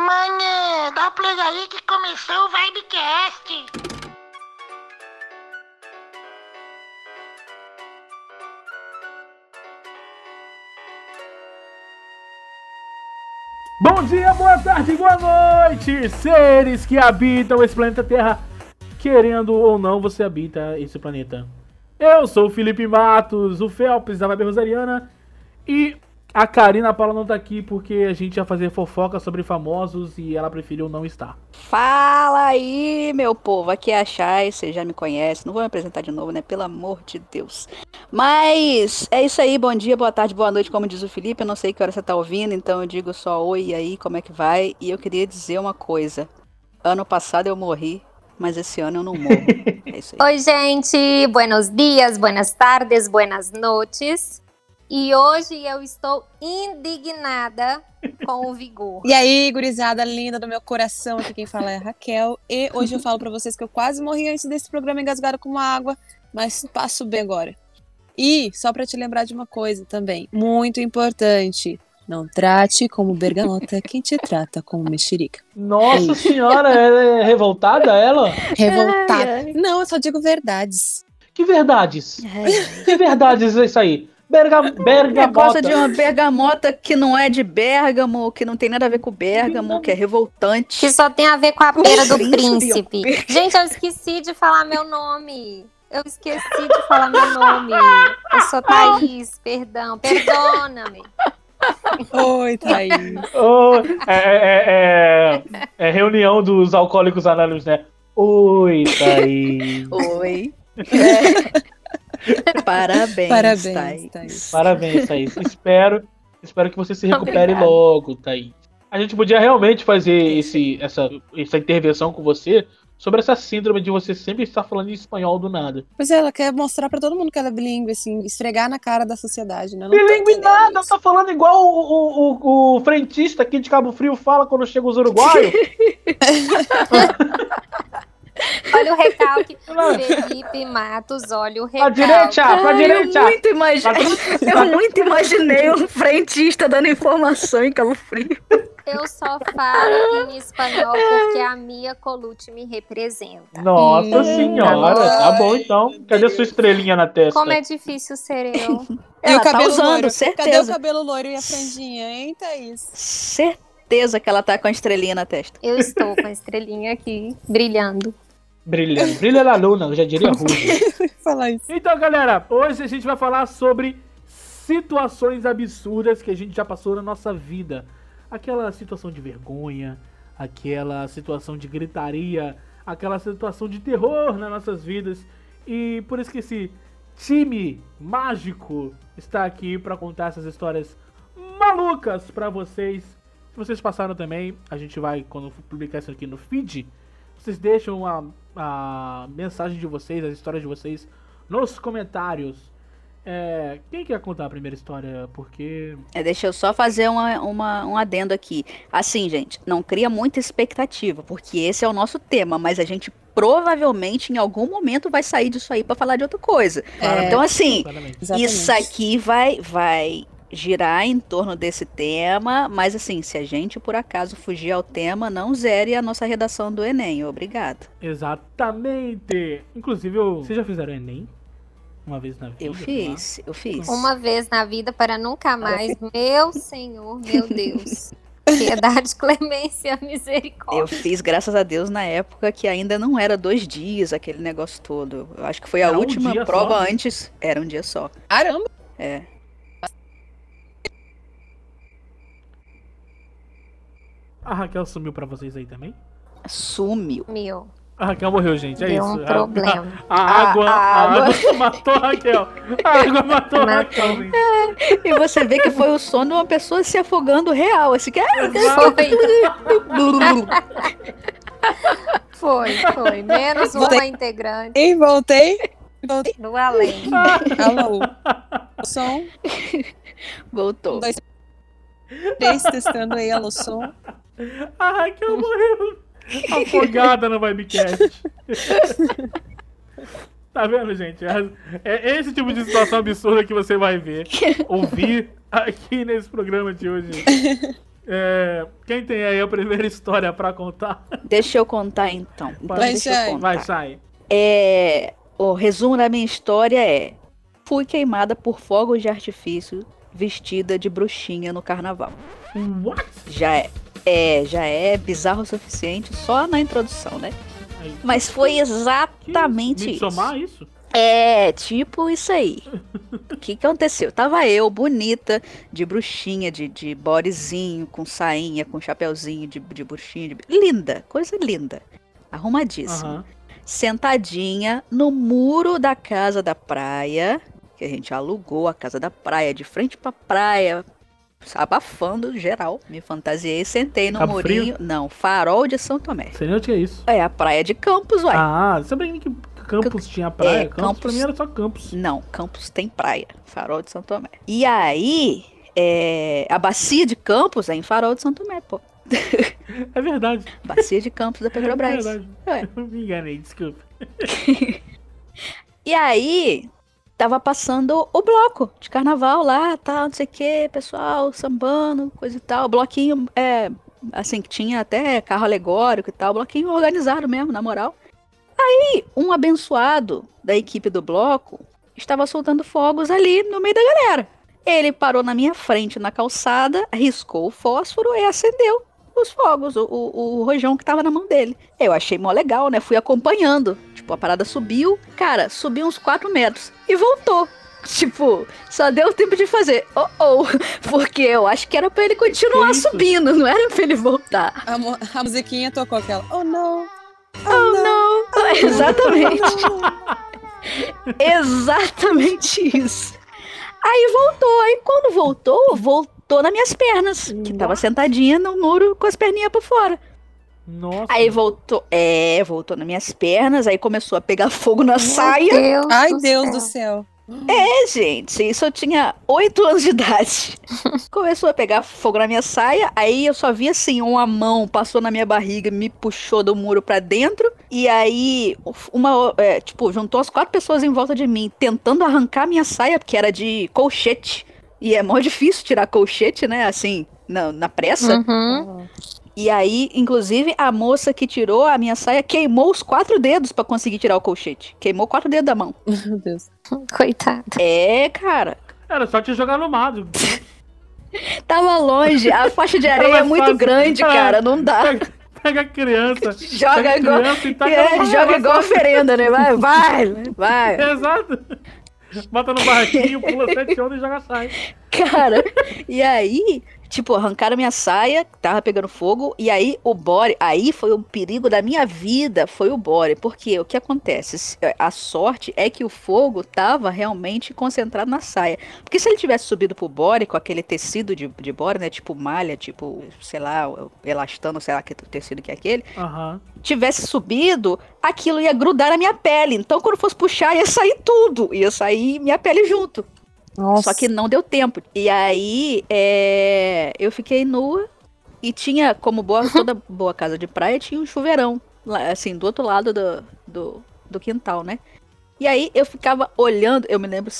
Manhã, dá play aí que começou o Vibecast. Bom dia, boa tarde, boa noite, seres que habitam esse planeta Terra. Querendo ou não, você habita esse planeta. Eu sou o Felipe Matos, o Felps da Vibe Rosariana. E a Karina Paula não tá aqui porque a gente ia fazer fofoca sobre famosos e ela preferiu não estar. Fala aí, meu povo. Aqui é a Chay, você já me conhece. Não vou me apresentar de novo, né? Pelo amor de Deus. Mas é isso aí. Bom dia, boa tarde, boa noite, como diz o Felipe. Eu não sei que hora você tá ouvindo, então eu digo só oi e aí, como é que vai? E eu queria dizer uma coisa. Ano passado eu morri, mas esse ano eu não morro. É isso aí. Oi, gente. Buenos dias, buenas tardes, buenas noches. E hoje eu estou indignada com o Vigor. E aí, gurizada linda do meu coração, aqui quem fala é a Raquel. E hoje eu falo pra vocês que eu quase morri antes desse programa engasgado com água, mas passo bem agora. E só pra te lembrar de uma coisa também, muito importante. Não trate como bergamota quem te trata como mexerica. Nossa senhora, ela é revoltada, ela? Revoltada. Ai, ai. Não, eu só digo verdades. Que verdades? Ai, Que verdades é isso aí? Berga, bergamota. gosta de uma bergamota que não é de Bérgamo, que não tem nada a ver com Bérgamo, que é revoltante. Que só tem a ver com a pera do Príncipe. príncipe. Gente, eu esqueci de falar meu nome. Eu esqueci de falar meu nome. Eu sou Thaís, perdão. Perdona-me. Oi, Thaís. Oh, é, é- é- é reunião dos alcoólicos anônimos, né? Oi, Thaís. Oi. Parabéns, Parabéns, Thaís. Thaís. Parabéns, Thaís. Espero, espero que você se recupere Obrigada. logo, Thaís. A gente podia realmente fazer esse, essa, essa intervenção com você sobre essa síndrome de você sempre estar falando em espanhol do nada. Pois é, ela quer mostrar pra todo mundo que ela é bilíngue, assim, esfregar na cara da sociedade, né? Entendendo nada, isso. tá falando igual o, o, o, o frentista aqui de Cabo Frio fala quando chega os uruguaios. Olha o recalque. Felipe Matos, olha o Pra recalque. direita, pra Ai, eu direita. muito imaginei, eu muito imaginei um frentista dando informação em Cabo Frio. Eu só falo em espanhol porque a Mia Colucci me representa. Nossa Hum, senhora, tá bom então. Cadê sua estrelinha na testa? Como é difícil ser eu. E Ela o tá cabelo usando, loiro? Cadê o certeza. cabelo loiro e a franjinha, hein, Thaís? Certeza que ela tá com a estrelinha na testa. Eu estou com a estrelinha aqui, brilhando. Brilhando. Brilha na luna, eu já diria rude. Falar isso. Então, galera, hoje a gente vai falar sobre situações absurdas que a gente já passou na nossa vida. Aquela situação de vergonha, aquela situação de gritaria, aquela situação de terror nas nossas vidas. E por isso que esse time mágico está aqui para contar essas histórias malucas para vocês. Se vocês passaram também, a gente vai, quando publicar isso aqui no feed, vocês deixam a, a mensagem de vocês, as histórias de vocês nos comentários. É, quem quer contar a primeira história? Porque. É, deixa eu só fazer uma, uma- um adendo aqui. Assim, gente, não cria muita expectativa, porque esse é o nosso tema, mas a gente provavelmente em algum momento vai sair disso aí pra falar de outra coisa. É. Então, assim. Exatamente. isso aqui vai, vai girar em torno desse tema, mas assim, se a gente por acaso fugir ao tema, não zere a nossa redação do Enem. Obrigado. Exatamente! Inclusive, eu... vocês já fizeram Enem? Uma vez na vida? Eu fiz, eu fiz. Uma vez na vida para nunca mais. Meu Senhor, meu Deus. Piedade, clemência, Eu misericórdia. fiz, graças a Deus, na época que ainda não era dois dias aquele negócio todo. Eu acho que foi a Era um última dia prova só? antes. Era um dia só. Caramba! É. A Raquel sumiu pra vocês aí também? Sumiu. Meu, A Raquel morreu, gente. É deu isso. um A- problema. A, a água, A- a a água. água matou a Raquel. A água matou a. Raquel, gente. E você vê que foi o som de uma pessoa se afogando real. Assim que. Foi, foi. Menos uma Voltei. integrante E voltei. Voltei. do além. Alô. Som. Voltou. Um, dois, três, testando aí, alô, som. A Raquel morreu afogada no Vibecast. Tá vendo, gente? É, é esse tipo de situação absurda que você vai ver, ouvir aqui nesse programa de hoje. É, quem tem aí a primeira história pra contar? Deixa eu contar então. Então Vai, deixa eu Chay. contar. Vai, sai. É, o resumo da minha história é: fui queimada por fogos de artifício vestida de bruxinha no carnaval. What? Já é, é, já é bizarro o suficiente só na introdução, né? Aí. Mas foi Que exatamente isso. Midsommar, isso? É, tipo isso aí. O que que aconteceu? Tava eu, bonita, de bruxinha, de, de bodezinho, com sainha, com chapeuzinho de, de bruxinha. de- Linda, coisa linda. Arrumadíssima. Aham. Sentadinha no muro da casa da praia, que a gente alugou a casa da praia, de frente pra praia, abafando geral. Me fantasiei, sentei no Cabo murinho. Não, farol de São Tomé. Sei nem o que é isso. É a praia de Campos, uai. Ah, sabia que Campos tinha praia? É, Campos, pra Campos- mim era só Campos. Não, Campos tem praia. Farol de São Tomé. E aí, é, a bacia de Campos é em Farol de São Tomé, pô. É verdade. Bacia de Campos da É Petrobras. verdade. Ué. Eu me enganei, desculpa. E aí, tava passando o bloco de carnaval lá, tal, não sei o que, pessoal, sambando, coisa e tal. Bloquinho, é, assim, que tinha até carro alegórico e tal, bloquinho organizado mesmo, na moral. Aí, um abençoado da equipe do bloco estava soltando fogos ali no meio da galera. Ele parou na minha frente na calçada, riscou o fósforo e acendeu os fogos, o, o, o rojão que tava na mão dele. Eu achei mó legal, né? Fui acompanhando. Tipo, a parada subiu, cara, subiu uns 4 metros e voltou. Tipo, só deu tempo de fazer oh oh, porque eu acho que era pra ele continuar subindo, não era pra ele voltar. A, mo- a musiquinha tocou aquela. Oh, não. Oh não! Exatamente. Exatamente isso. Aí voltou, aí quando voltou, voltou nas minhas pernas, que tava sentadinha no muro com as perninhas pra fora. Nossa. Aí voltou, é, voltou nas minhas pernas, aí começou a pegar fogo na saia. Deus Ai, do Deus céu. do céu. É, gente, isso eu tinha 8 anos de idade. Começou a pegar fogo na minha saia, aí eu só vi assim, uma mão passou na minha barriga, me puxou do muro pra dentro, e aí uma, é, tipo, juntou as quatro pessoas em volta de mim, tentando arrancar minha saia, porque era de colchete. E é mó difícil tirar colchete, né, assim, na, na pressa. Uhum. E aí, inclusive, a moça que tirou a minha saia queimou os quatro dedos pra conseguir tirar o colchete. Queimou quatro dedos da mão. Meu Deus. Coitado. É, cara. Era só te jogar no mato. Tava longe, a faixa de areia é muito fácil. grande, Ah, cara, não dá. Pega, pega a criança. Joga pega a igual, criança e taca é, no joga igual oferenda, né? Vai, vai, vai. Exato. Bota no barraquinho, pula sete ondas e joga sai. Cara, e aí, tipo, arrancaram minha saia, tava pegando fogo, e aí o bore, aí foi o perigo da minha vida, foi o bore, porque o que acontece? Se- A sorte é que o fogo tava realmente concentrado na saia. Porque se ele tivesse subido pro bore com aquele tecido de, de bore, né, tipo malha, tipo, sei lá, elastano, sei lá que tecido que é aquele, Aham. tivesse subido, aquilo ia grudar na minha pele. Então, quando fosse puxar, ia sair tudo. Ia sair minha pele junto. Nossa. Só que não deu tempo. E aí, é, eu fiquei nua. E tinha, como boa, toda boa casa de praia, tinha um chuveirão. Assim, do outro lado do, do, do quintal, né? E aí eu ficava olhando, eu me lembro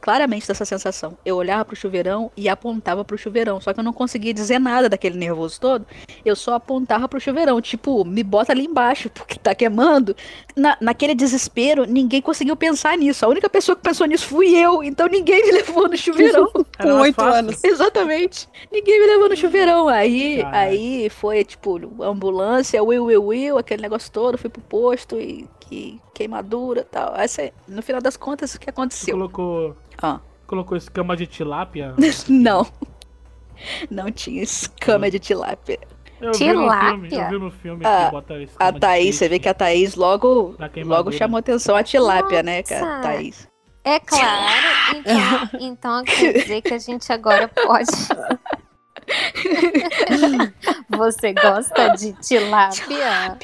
claramente dessa sensação. Eu olhava pro chuveirão e apontava pro chuveirão. Só que eu não conseguia dizer nada daquele nervoso todo. Eu só apontava pro chuveirão. Tipo, me bota ali embaixo, porque tá queimando. Na, naquele desespero, ninguém conseguiu pensar nisso. A única pessoa que pensou nisso fui eu. Então ninguém me levou no chuveirão. Com oito anos. Exatamente. Ninguém me levou no chuveirão. Aí, aí foi, tipo, ambulância, will, will, will, aquele negócio todo. Fui pro posto e que queimadura e tal. Essa, no final das contas, o que Você aconteceu? colocou, Ah. colocou escama de tilápia? Não. Não tinha escama de tilápia. Eu vi no filme, Tilápia? eu vi no filme Ah, que bota escama A Thaís, você vê que a Thaís logo, logo chamou atenção a tilápia, né, cara? Nossa. Thaís. É claro. Então, então quer dizer que a gente agora pode. Você gosta de tilápia?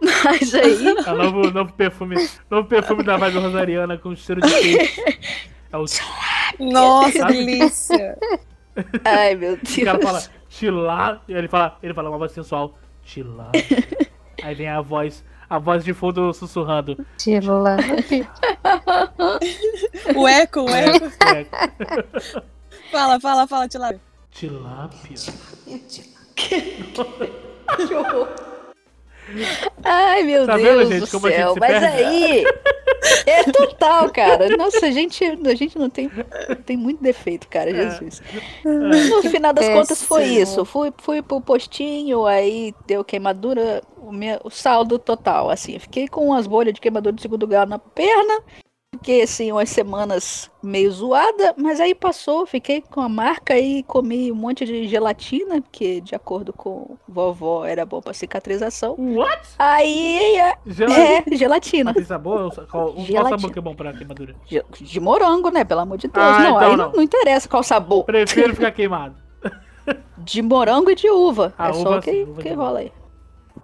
Mas aí, É o novo, novo perfume, novo perfume da Vibe Rosariana com cheiro de peixe. É o, Nossa, Sabe? delícia. ai meu o cara fala Deus. tilápia, ele fala, ele fala uma voz sensual, tilápia. Aí vem a voz, a voz de fundo sussurrando. Tilápia. O eco, o eco. É, Fala, fala, fala, Tilápia. Tilápia. Que horror. Ai, meu Tá Deus vendo, gente, do como a gente céu. se Mas perde? aí. É total, cara. Nossa, a gente, a gente não tem, tem muito defeito, É. cara, Jesus. No final das contas foi isso. Fui, fui pro postinho, aí deu queimadura, o, meu, o saldo total, assim. Fiquei com umas bolhas de queimadura de segundo grau na perna. Fiquei, assim, umas semanas meio zoada, mas aí passou, fiquei com a marca e comi um monte de gelatina, que de acordo com vovó era bom pra cicatrização. What? Aí, é, Gelatina. é, gelatina. Tem sabor? Qual, qual Gelatina. sabor que é bom pra queimadura? De, de morango, né? Pelo amor de Deus. Ah, não, então aí não. não. interessa qual sabor. Prefiro ficar queimado. De morango e de uva. Ah, é uva só sim, que, que rola aí.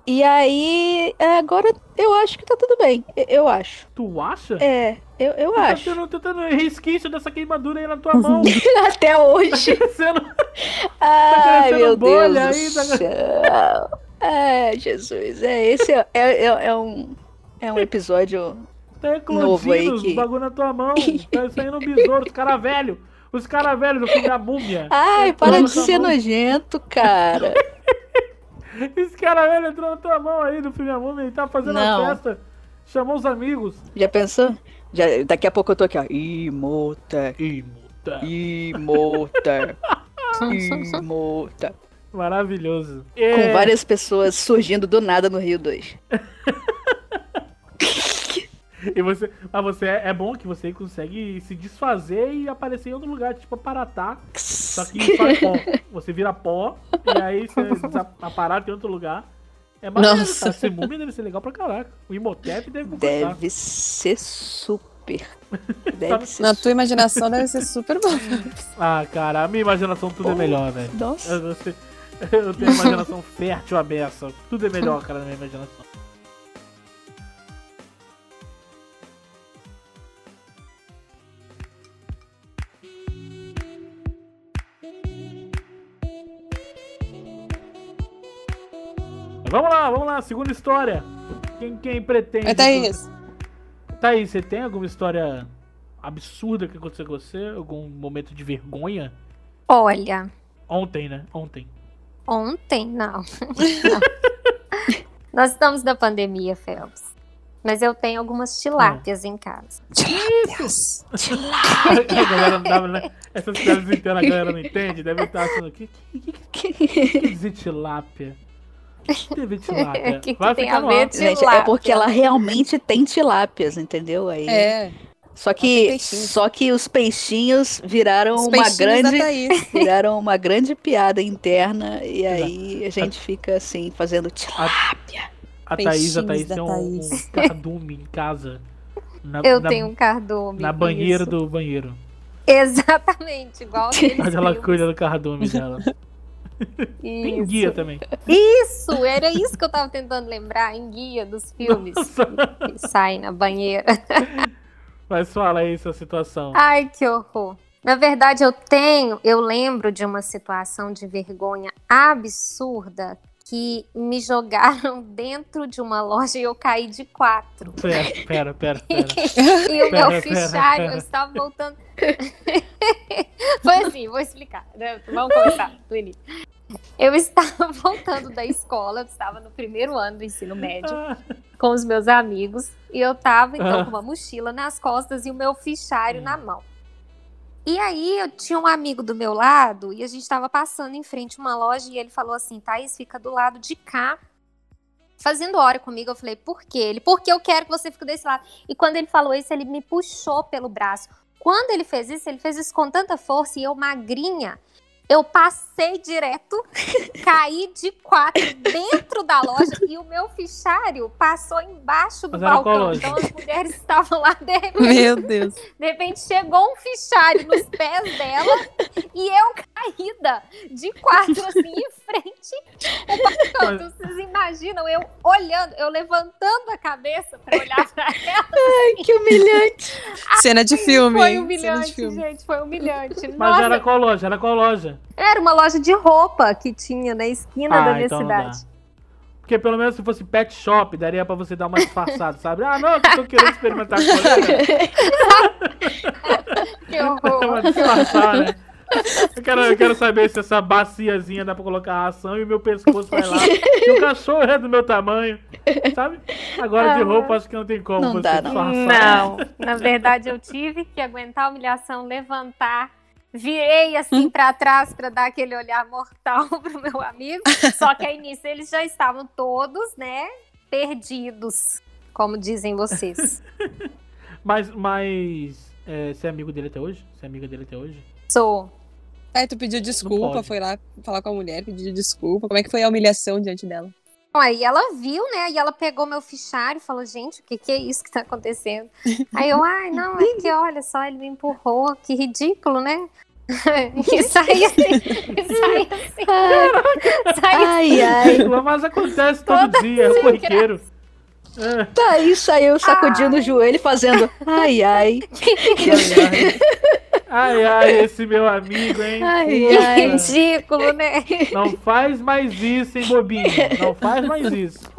E aí, agora eu acho que tá tudo bem. Eu acho. Tu acha? É, eu, eu Tu tá acho. tendo, tá tendo resquício dessa queimadura aí na tua mão. Até hoje. Crescendo. Ai, crescendo meu Deus bolha do aí, tá-. É, Jesus. É, esse é, é, é- é um, é um episódio. Tá Novo aí que- bagulho na tua mão. Tá saindo um besouro, os caras velhos. Os caras velhos do filme da múmia. Ai, para de ser mão. nojento, cara. Esse cara velho entrou na tua mão aí do filme da múmia e tá fazendo Não. a festa. Chamou os amigos. Já pensou? Já, daqui a pouco eu tô aqui, ó. Imota, Ih, puta. imota, imota. Maravilhoso. Com É, várias pessoas surgindo do nada no Rio 2. E você, mas você é, é bom que você consegue se desfazer e aparecer em outro lugar, tipo Paratá. Só que faz pó. Você vira pó e aí você aparata em outro lugar. É maneiro, Nossa. cara. Ser múmia deve ser legal pra caraca. O Imhotep deve gostar. Deve ser super. Deve ser Na tua imaginação deve ser super bom. Ah, cara, a minha imaginação tudo é melhor, velho. Nossa. Eu, eu eu tenho uma imaginação fértil, a beça. Tudo é melhor, cara, na minha imaginação. Vamos lá, vamos lá, segunda história. Quem, quem pretende? Mas Thaís, Thaís, você tem alguma história absurda que aconteceu com você? Algum momento de vergonha? Olha, Ontem, né? Ontem. ontem não. Não. Nós estamos na pandemia, Phelps. Mas eu tenho algumas tilápias em casa. a galera não dava, né? Essas piadas internas a galera não entende, deve estar achando que que, que, que quer dizer tilápia? Tilápia? Que que Vai ficar a no ar. de- Gente, é porque ela realmente tem tilápias, entendeu? Aí, é. só que só que os peixinhos viraram Os uma grande viraram uma grande piada interna e aí a gente fica assim fazendo tilápia. A Thaís, a Thaís tem um, Thaís. um cardume em casa. Na, Eu na, tenho um cardume. Na banheira isso. do banheiro. Exatamente, igual Mas ela cuida do cardume dela. Tem guia também. Isso, era isso que eu tava tentando lembrar em guia dos filmes Nossa. que saem na banheira. Mas fala aí sua situação. Ai, que horror. Na verdade, eu tenho, eu lembro de uma situação de vergonha absurda que me jogaram dentro de uma loja e eu caí de quatro. Pera, pera, pera, pera. E o Pera, meu fichário, eu estava voltando. Foi assim, vou explicar. né? Vamos começar do início. Eu estava voltando da escola, eu estava no primeiro ano do ensino médio Ah, com os meus amigos e eu tava então Ah. com uma mochila nas costas e o meu fichário na mão. E aí eu tinha um amigo do meu lado e a gente tava passando em frente a uma loja e ele falou assim: Thaís, fica do lado de cá. Fazendo hora comigo, eu falei, por quê? Ele, porque eu quero que você fique desse lado. E quando ele falou isso, ele me puxou pelo braço. Quando ele fez isso, ele fez isso com tanta força e eu magrinha. Eu passei direto, caí de quatro dentro da loja e o meu fichário passou embaixo do Mas balcão. Então as mulheres estavam lá, de repente, Meu Deus. de repente chegou um fichário nos pés dela e eu caída de quatro assim em frente Então, vocês imaginam eu olhando, eu levantando a cabeça pra olhar pra ela. Ai, que humilhante. Cena de filme. Foi humilhante, filme. gente, foi humilhante. Mas Nossa, era qual loja? Era qual loja? era uma loja de roupa que tinha na esquina da minha então cidade. Porque pelo menos se fosse pet shop, daria pra você dar uma disfarçada, sabe? Ah, não, que eu tô querendo experimentar coisa. Que Dá uma horror. disfarçada, né? Eu quero, eu quero saber se essa baciazinha dá pra colocar ração e o meu pescoço vai lá. E o cachorro é do meu tamanho. Sabe? Agora de Ah. roupa acho que não tem como Não você dá, não. Não, na verdade eu tive que aguentar a humilhação, levantar, virei assim pra trás pra dar aquele olhar mortal pro meu amigo. Só que aí nisso eles já estavam todos, né, perdidos, como dizem vocês. Mas, mas é, você é amigo dele até hoje? Você é amiga dele até hoje? Sou. Aí tu pediu desculpa, foi lá falar com a mulher, pediu desculpa. Como é que foi a humilhação diante dela? Aí ela viu, né? E ela pegou meu fichário e falou, gente, o que, que é isso que tá acontecendo? Aí eu, ai, não, é que olha só, ele me empurrou, que ridículo, né? e saí assim, e saí assim, saí Ai, ai. Mas acontece todo dia, é corriqueiro. Tá aí, saiu sacudindo o joelho, fazendo ai, ai. ai, ai. ai, ai, esse meu amigo, hein? Ai, Puta. ai. ridículo, né? Não faz mais isso, hein, bobinho? Não faz mais isso.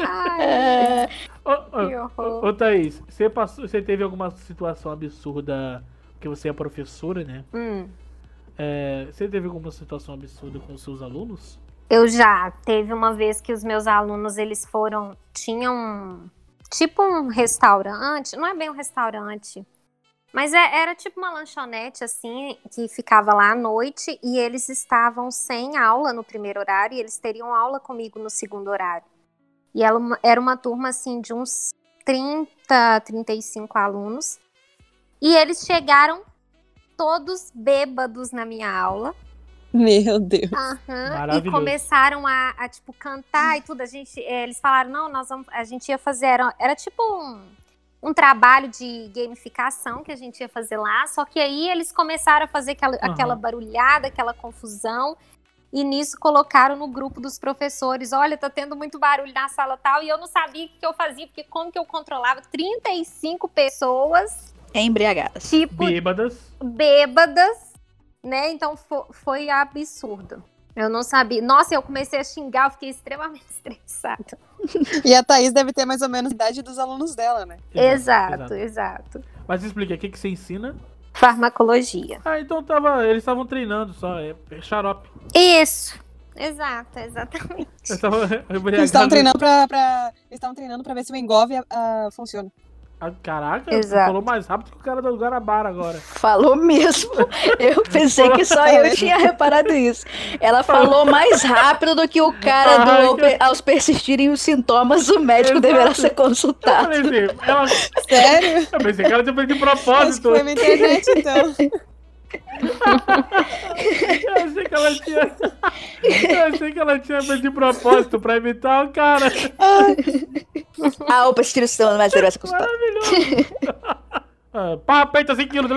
Ai, Ô, ô, que horror. Ô, Thaís, você, passou, você teve alguma situação absurda, porque você é professora, né? Hum. É, você teve alguma situação absurda com os seus alunos? Eu já teve uma vez que os meus alunos eles foram tinham tipo um restaurante, não é bem um restaurante, mas é- era tipo uma lanchonete assim que ficava lá à noite e eles estavam sem aula no primeiro horário e eles teriam aula comigo no segundo horário. E ela era uma turma assim de uns 30, 35 alunos. E eles chegaram todos bêbados na minha aula. Meu Deus. Aham, e começaram a, a, tipo, cantar e tudo. A gente, eh, eles falaram, não, nós vamos, a gente ia fazer, era, era tipo um, um trabalho de gamificação que a gente ia fazer lá, só que aí eles começaram a fazer aquela, Aham. aquela barulhada, aquela confusão, e nisso colocaram no grupo dos professores, olha, tá tendo muito barulho na sala tal, e eu não sabia o que eu fazia, porque como que eu controlava 35 pessoas, embriagadas. tipo, Bêbadas. bêbadas, né? Então fo- foi absurdo. Eu não sabia. Nossa, eu comecei a xingar, eu fiquei extremamente estressada. E a Thaís deve ter mais ou menos a idade dos alunos dela, né? Exato, exato. Mas explica, o que, que você ensina? Farmacologia. Ah, então tava, eles estavam treinando só, é, é xarope. Isso. Exato, exatamente. Eles estavam treinando pra, pra- Eles estavam treinando pra ver se o engove ah, funciona. Ah, caraca, Exato. falou mais rápido que o cara do Guarabara agora. Falou mesmo. Eu pensei que só eu tinha reparado isso. Ela falou mais rápido do que o cara do aos persistirem os sintomas, o médico Exato. deverá ser Eu consultado. falei assim, ela, Sério? eu pensei que ela tinha feito de Acho que propósito. foi na internet, então. Eu achei que ela tinha. Eu achei que ela tinha feito de propósito pra imitar o cara. Ah, o persistir os sintomas, mas deverá ser consultado. Maravilhoso. Ah, Pá, peita 5 quilos.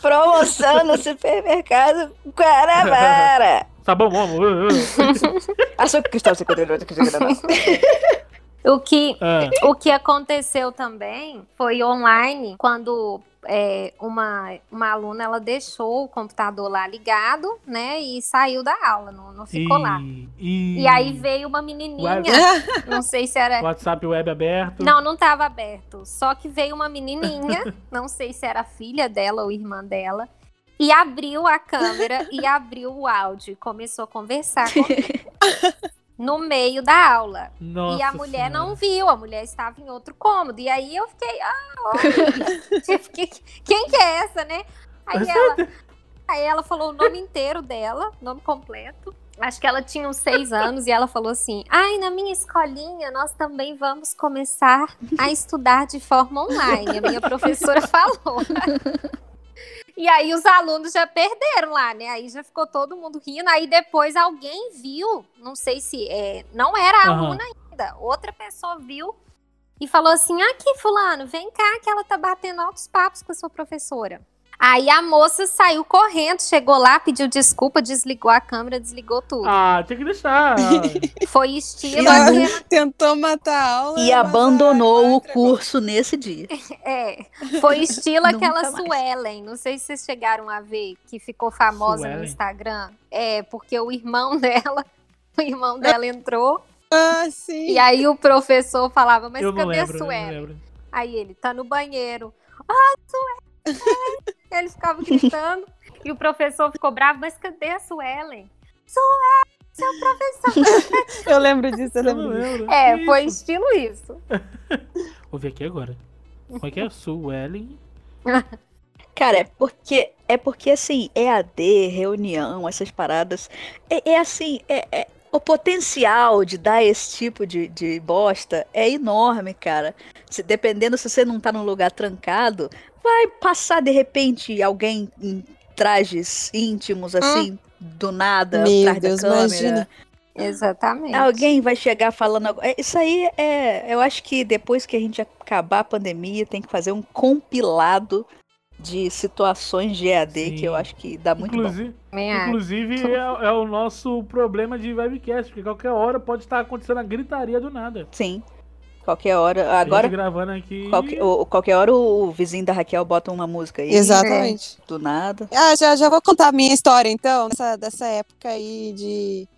Promoção no supermercado Guarabara. Sabão, homo. uh, uh. Açúcar cristal 58. O que, Ah, o que aconteceu também foi online, quando é, uma, uma aluna ela deixou o computador lá ligado, né? E saiu da aula, não, não ficou lá. e, E aí veio uma menininha, Web- não sei se era WhatsApp web aberto. Não, não estava aberto. Só que veio uma menininha, não sei se era filha dela ou irmã dela, e abriu a câmera e abriu o áudio e começou a conversar comigo. No meio da aula. Nossa e a mulher Senhora. não viu, a mulher estava em outro cômodo. E aí eu fiquei, ah, olha, tipo, que- quem que é essa, né? Aí ela, aí ela falou o nome inteiro dela, nome completo. Acho que ela tinha uns seis anos e ela falou assim: Ai, na minha escolinha nós também vamos começar a estudar de forma online. A minha professora falou. E aí os alunos já perderam lá, né? Aí já ficou todo mundo rindo. Aí depois alguém viu, não sei se é, não era a Aham. aluna ainda, outra pessoa viu e falou assim: Aqui, Fulano, vem cá que ela tá batendo altos papos com a sua professora. Aí a moça saiu correndo, chegou lá, pediu desculpa, desligou a câmera, desligou tudo. Ah, tem que deixar. Foi estilo. E a- aquele- Tentou matar a aula. E abandonou o curso nesse dia. É, foi estilo aquela mais. Suelen. Não sei se vocês chegaram a ver, que ficou famosa no Suelen? Instagram. É, porque o irmão dela, o irmão dela entrou. Ah, sim. E aí o professor falava, mas eu não cadê lembro, a eu não Suelen? lembro. Aí ele, tá no banheiro. Ah, Suelen, Ele ficava gritando e o professor ficou bravo, mas cadê a Suelen? Suelen, seu professor. Eu lembro disso, eu Eu lembro disso. lembro. É, Que foi isso? estilo isso. Vou ver aqui agora. Como é que é? Suelen. Cara, é porque, é porque assim, EAD, reunião, essas paradas, é, é assim, é, é- o potencial de dar esse tipo de, de bosta é enorme, cara. Se, dependendo se você não tá num lugar trancado, vai passar de repente alguém em trajes íntimos, assim, do nada, Meu atrás Deus, da câmera. imagina. Exatamente. Alguém vai chegar falando. é, Isso aí é. Eu acho que depois que a gente acabar a pandemia, tem que fazer um compilado de situações de EAD que eu Sim. acho que dá muito bom. Inclusive, Também acho. inclusive é, é o nosso problema de webcast, porque qualquer hora pode estar acontecendo a gritaria do nada. Sim. Qualquer hora. Agora, gravando aqui. qualquer, o- qualquer hora o vizinho da Raquel bota uma música aí. Exatamente. Do nada. Ah, já, já vou contar a minha história, então, dessa, dessa época aí de,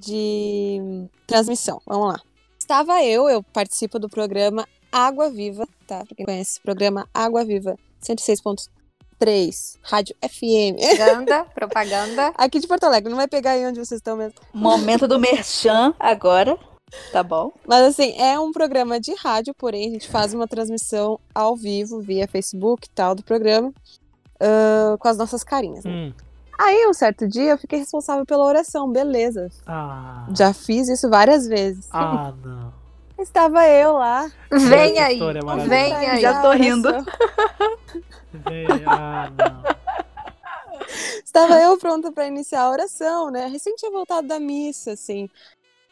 de transmissão. Vamos lá. Estava eu, eu participo do programa Água Viva, tá? Pra quem conhece, programa Água Viva, 106.3, Rádio FM. Propaganda, propaganda. Aqui de Porto Alegre, não vai pegar aí onde vocês estão mesmo. Momento do Merchan agora. Tá bom? Mas assim, é um programa de rádio, porém a gente faz uma transmissão ao vivo, via Facebook e tal, do programa, ah, com as nossas carinhas. né? Hum. Aí, um certo dia, eu fiquei responsável pela oração, beleza. Ah. Já fiz isso várias vezes. Ah, não. Estava eu lá. Vem aí. é. Vem aí. Já tô rindo. Vem- Ah. Estava eu pronta para iniciar a oração, né? Recém tinha voltado da missa, assim.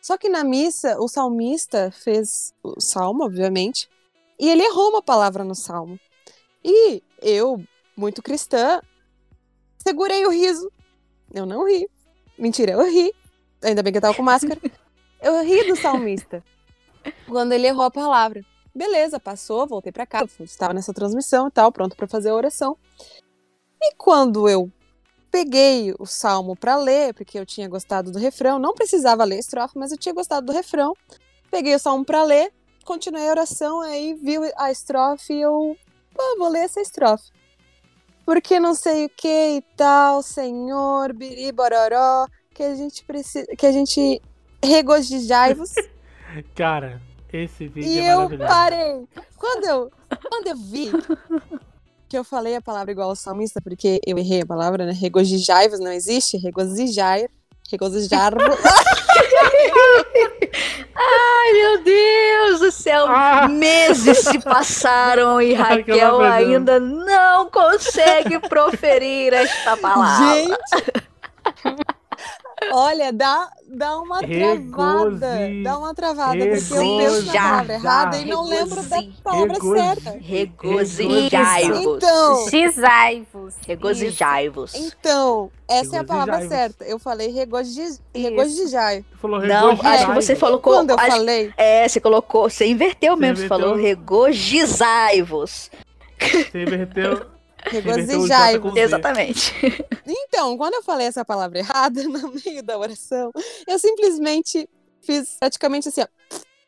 Só que na missa, o salmista fez o salmo, obviamente, e ele errou uma palavra no salmo. E eu, muito cristã, segurei o riso. Eu não ri. Mentira, eu ri. Ainda bem que eu tava com máscara. Eu ri do salmista. Quando ele errou a palavra. Beleza, passou, voltei pra casa, estava nessa transmissão e tal, pronto pra fazer a oração. E quando eu peguei o salmo pra ler, porque eu tinha gostado do refrão, não precisava ler estrofe, mas eu tinha gostado do refrão. Peguei o salmo pra ler, continuei a oração, aí vi a estrofe e eu, pô, vou ler essa estrofe. Porque não sei o que e tal, Senhor, biribororó, que a gente precisa, que a gente regozijai-vos. Cara, esse vídeo E é eu parei. Quando eu, quando eu vi que eu falei a palavra igual ao salmista, porque eu errei a palavra, né? Regozijai-vos não existe, regozijai, regozijar Ai, meu Deus do céu! Ah! Meses se passaram e Raquel ainda não consegue proferir esta palavra. Gente! Olha, dá, dá uma travada. Regozi- Dá uma travada, porque eu penso na palavra errada e não lembro da Regozi- palavra regozi- certa. Regozijai-vos. Então, Xaivos. Regozijai-vos. Então, essa é a palavra certa. Eu falei regozi- regozijai. Falou Não, acho que você falou. Quando eu acho- falei, É, você colocou. Você inverteu Você mesmo. Você falou inverteu. regozijai-vos. Você inverteu. Z. Exatamente. Então, quando eu falei essa palavra errada no meio da oração, eu simplesmente fiz praticamente assim, ó,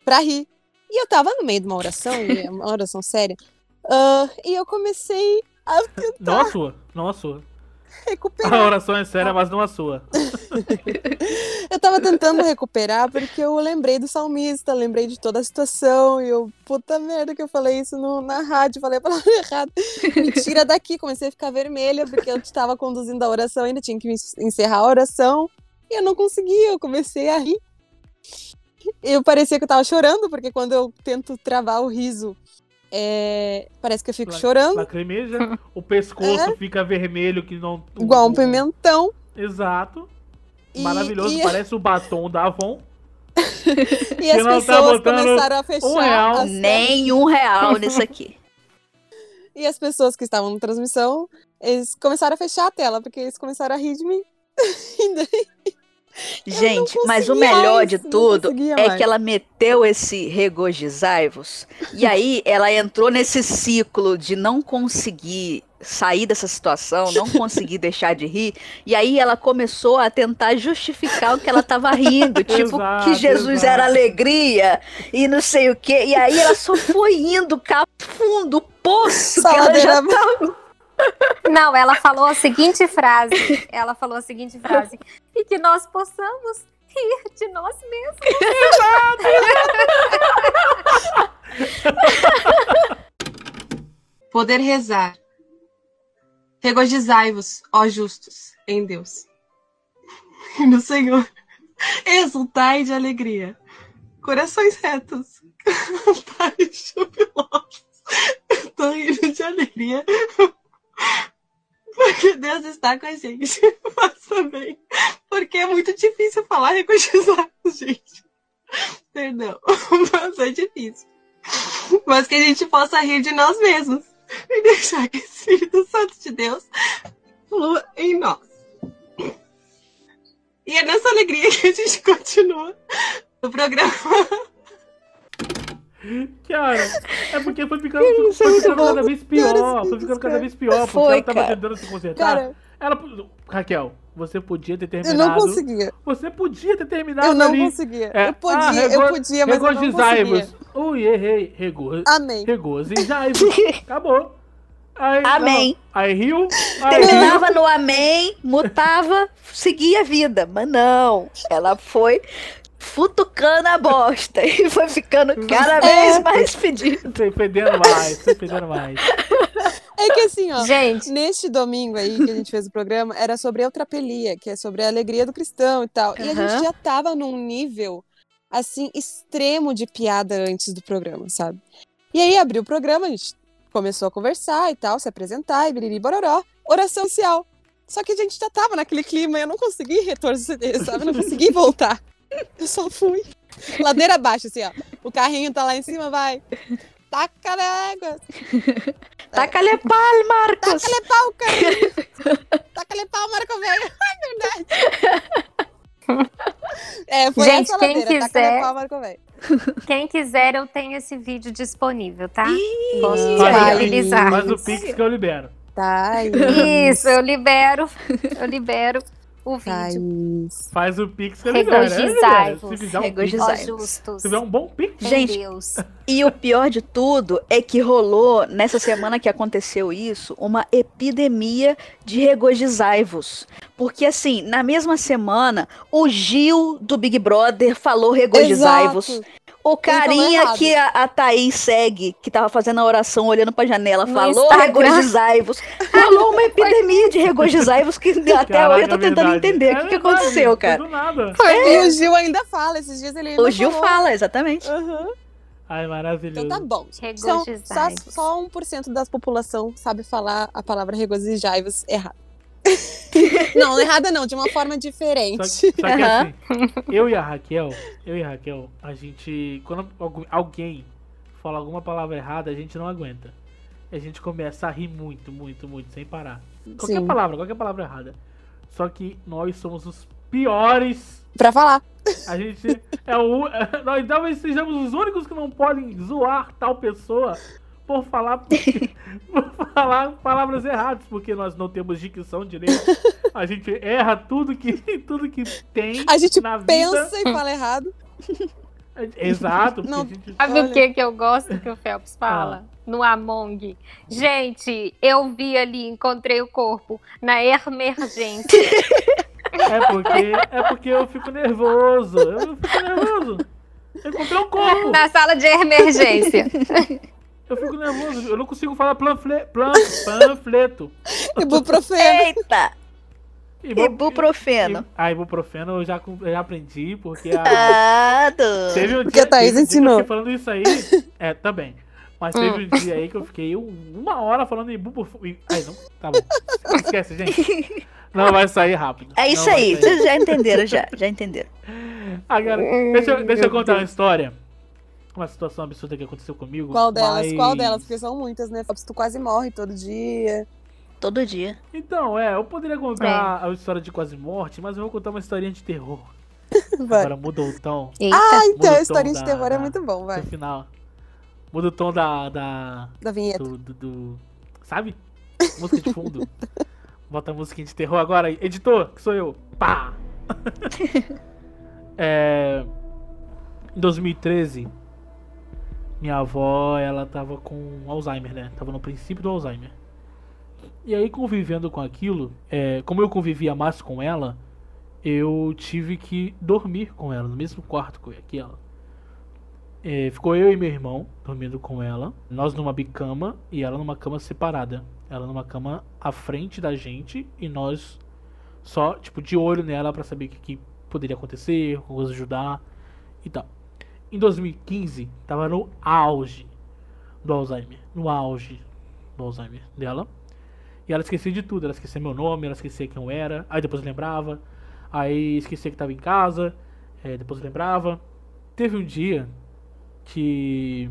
pra rir. E eu tava no meio de uma oração, é uma oração séria, ah, e eu comecei a Não a sua, não a sua. A recuperar. oração é séria, mas não a sua. Eu tava tentando recuperar porque eu lembrei do salmista, lembrei de toda a situação, e eu, puta merda que eu falei isso no- na rádio, falei a palavra errada. Me tira daqui, comecei a ficar vermelha porque eu estava conduzindo a oração, ainda tinha que encerrar a oração, e eu não conseguia, eu comecei a rir. Eu parecia que eu tava chorando, porque quando eu tento travar o riso, é, parece que eu fico La- chorando, Lacrimeja, o pescoço fica vermelho, que não. É. igual um pimentão. Exato. E- Maravilhoso, e- parece o batom da Avon. E as tá pessoas botando começaram a fechar um real. as Nem um real nisso aqui. E as pessoas que estavam na transmissão, eles começaram a fechar a tela, porque eles começaram a rir de mim. E daí Gente, mas o melhor mais, de tudo é mais. que ela meteu esse regozijai-vos. E aí ela entrou nesse ciclo de não conseguir sair dessa situação, não conseguir deixar de rir. E aí ela começou a tentar justificar o que ela estava rindo. Tipo, Exato, que Jesus exato. era alegria e não sei o quê. E aí ela só foi indo cá fundo, o poço, que ela já tava. Não, ela falou a seguinte frase. Ela falou a seguinte frase. E que nós possamos rir de nós mesmos. Poder rezar. Regozijai-vos, ó justos, em Deus. E no Senhor. Exultai de alegria. Corações retos. Cantai jubilosos. Rindo de alegria. Porque Deus está com a gente. Mas também. Porque é muito difícil falar regozijai, gente. Perdão. Mas é difícil. Mas que a gente possa rir de nós mesmos e deixar que o Espírito Santo de Deus flua em nós. E é nessa alegria que a gente continua o programa. Cara, é porque foi ficando, é foi muito ficando bom. cada vez pior. Foi ficando cada vez pior. Porque Foi, ela tava cara. tentando se consertar. Cara, Ela, Raquel, você podia ter eu terminado. não conseguia. Você podia ter terminado Eu não ali. conseguia. É, Eu podia, ah, eu rego- podia, mas eu não conseguia. Ui, errei. Rego... Amém. Regozijai-vos. Acabou. Aí, Amém. não. Aí riu. Aí riu. Terminava no amém, mutava, seguia a vida. Mas não, ela foi futucando a bosta e foi ficando cada vez mais pedido. Foi fedendo mais. Foi fedendo mais. É que assim, ó. Gente, Neste domingo aí que a gente fez o programa, era sobre eutrapelia, que é sobre a alegria do cristão e tal. E a gente já tava num nível, assim, extremo de piada antes do programa, sabe? E aí abriu o programa, a gente começou a conversar e tal, se apresentar e biriri bororó, oração social. Só que a gente já tava naquele clima e eu não consegui retorcer, sabe? Eu não consegui voltar. Eu só fui. Ladeira abaixo, assim, ó. O carrinho tá lá em cima, vai. Taca na água. Taca-lhe pau, Marcos! Taca-lhe pau, cara. Taca-lhe pau, Marco Velho. É verdade. É, foi Gente, essa quem ladeira. Quiser- pau, Marco Velho. quem quiser, eu tenho esse vídeo disponível, tá? Ih, Posso disponibilizar. faz o pix que eu libero. Tá aí. Isso, eu libero. Eu libero o vídeo. Thaís. Faz o pix que eu libero. É, Regozijai-vos. Se fizer um pix, se tiver um bom pix, Gente, Deus. E o pior de tudo é que rolou, nessa semana que aconteceu isso, uma epidemia de regozijaivos. Porque, assim, na mesma semana, o Gil do Big Brother falou regozijaivos. O falou carinha errado. que a, a Thaís segue, que tava fazendo a oração olhando pra janela, No falou regozijaivos. Rolou uma epidemia de regozijaivos que até Caraca, hoje eu tô é tentando verdade. entender É o que, que verdade, aconteceu, cara. Nada. E o Gil ainda fala, esses dias ele ainda O Gil falou. fala, exatamente. Aham. Ai, maravilhoso. Então tá bom. São, só, só 1% da população sabe falar a palavra regozijai-vos errado. não, errada não, de uma forma diferente. Só, só que Aham. assim, eu e a Raquel, eu e a Raquel, a gente, quando algu- alguém fala alguma palavra errada, a gente não aguenta. A gente começa a rir muito, muito, muito, sem parar. Qualquer Sim. palavra, qualquer palavra errada. Só que nós somos os piores. Pra falar. A gente é o. Nós talvez sejamos os únicos que não podem zoar tal pessoa por falar, por falar palavras erradas, porque nós não temos dicção direito. A gente erra tudo que, tudo que tem. A gente na vida. pensa e fala errado. Exato. porque Não. a gente- Sabe Olha. o que que eu gosto que o Phelps fala? No Among. Gente, eu vi ali, encontrei o corpo na emergência. É porque, é porque eu fico nervoso. Eu fico nervoso. Eu encontrei um corpo. na sala de emergência. Eu fico nervoso. Eu não consigo falar planfle, plan, panfleto. Ibuprofeno. Eita! Ibu- Ibuprofeno. i- A ibuprofeno eu já, eu já aprendi, porque a. Ah, do... Teve um Porque a Thaís dia eu ensinou. fiquei falando isso aí. É, também. Mas teve um dia aí que eu fiquei um- uma hora falando ibuprofeno. Ai, não. Tá bom. Esquece, gente. Não vai sair rápido. É isso aí, vocês já entenderam, já, já entenderam. Agora, deixa, eu- deixa eu contar uma história. Uma situação absurda que aconteceu comigo. Qual delas? mas- Qual delas? Porque são muitas, né? Tu quase morre todo dia. Todo dia. Então, é, eu poderia contar a história de quase morte, mas eu vou contar uma historinha de terror. Vai. Agora muda o tom Eita. Ah, então, a historinha de da- terror é da- muito bom, vai. no final. Muda o tom da. da Da vinheta. do, do, do- Sabe? Música de fundo. Bota a musiquinha de terror agora. Editor, que sou eu. Pá! é, em 2013, minha avó, ela tava com Alzheimer, né? Tava no princípio do Alzheimer. E aí, convivendo com aquilo, é, como eu convivia mais com ela, eu tive que dormir com ela, no mesmo quarto que ela. É, ficou eu e meu irmão dormindo com ela, nós numa bicama e ela numa cama separada. Ela numa cama à frente da gente e nós só, tipo, de olho nela para saber o que, que, poderia acontecer, como ajudar e tal. Em 2015, tava no auge do Alzheimer. No auge do Alzheimer dela. E ela esquecia de tudo. Ela esquecia meu nome, ela esquecia quem eu era. Aí depois lembrava. Aí esquecia que tava em casa. É, depois lembrava. Teve um dia que,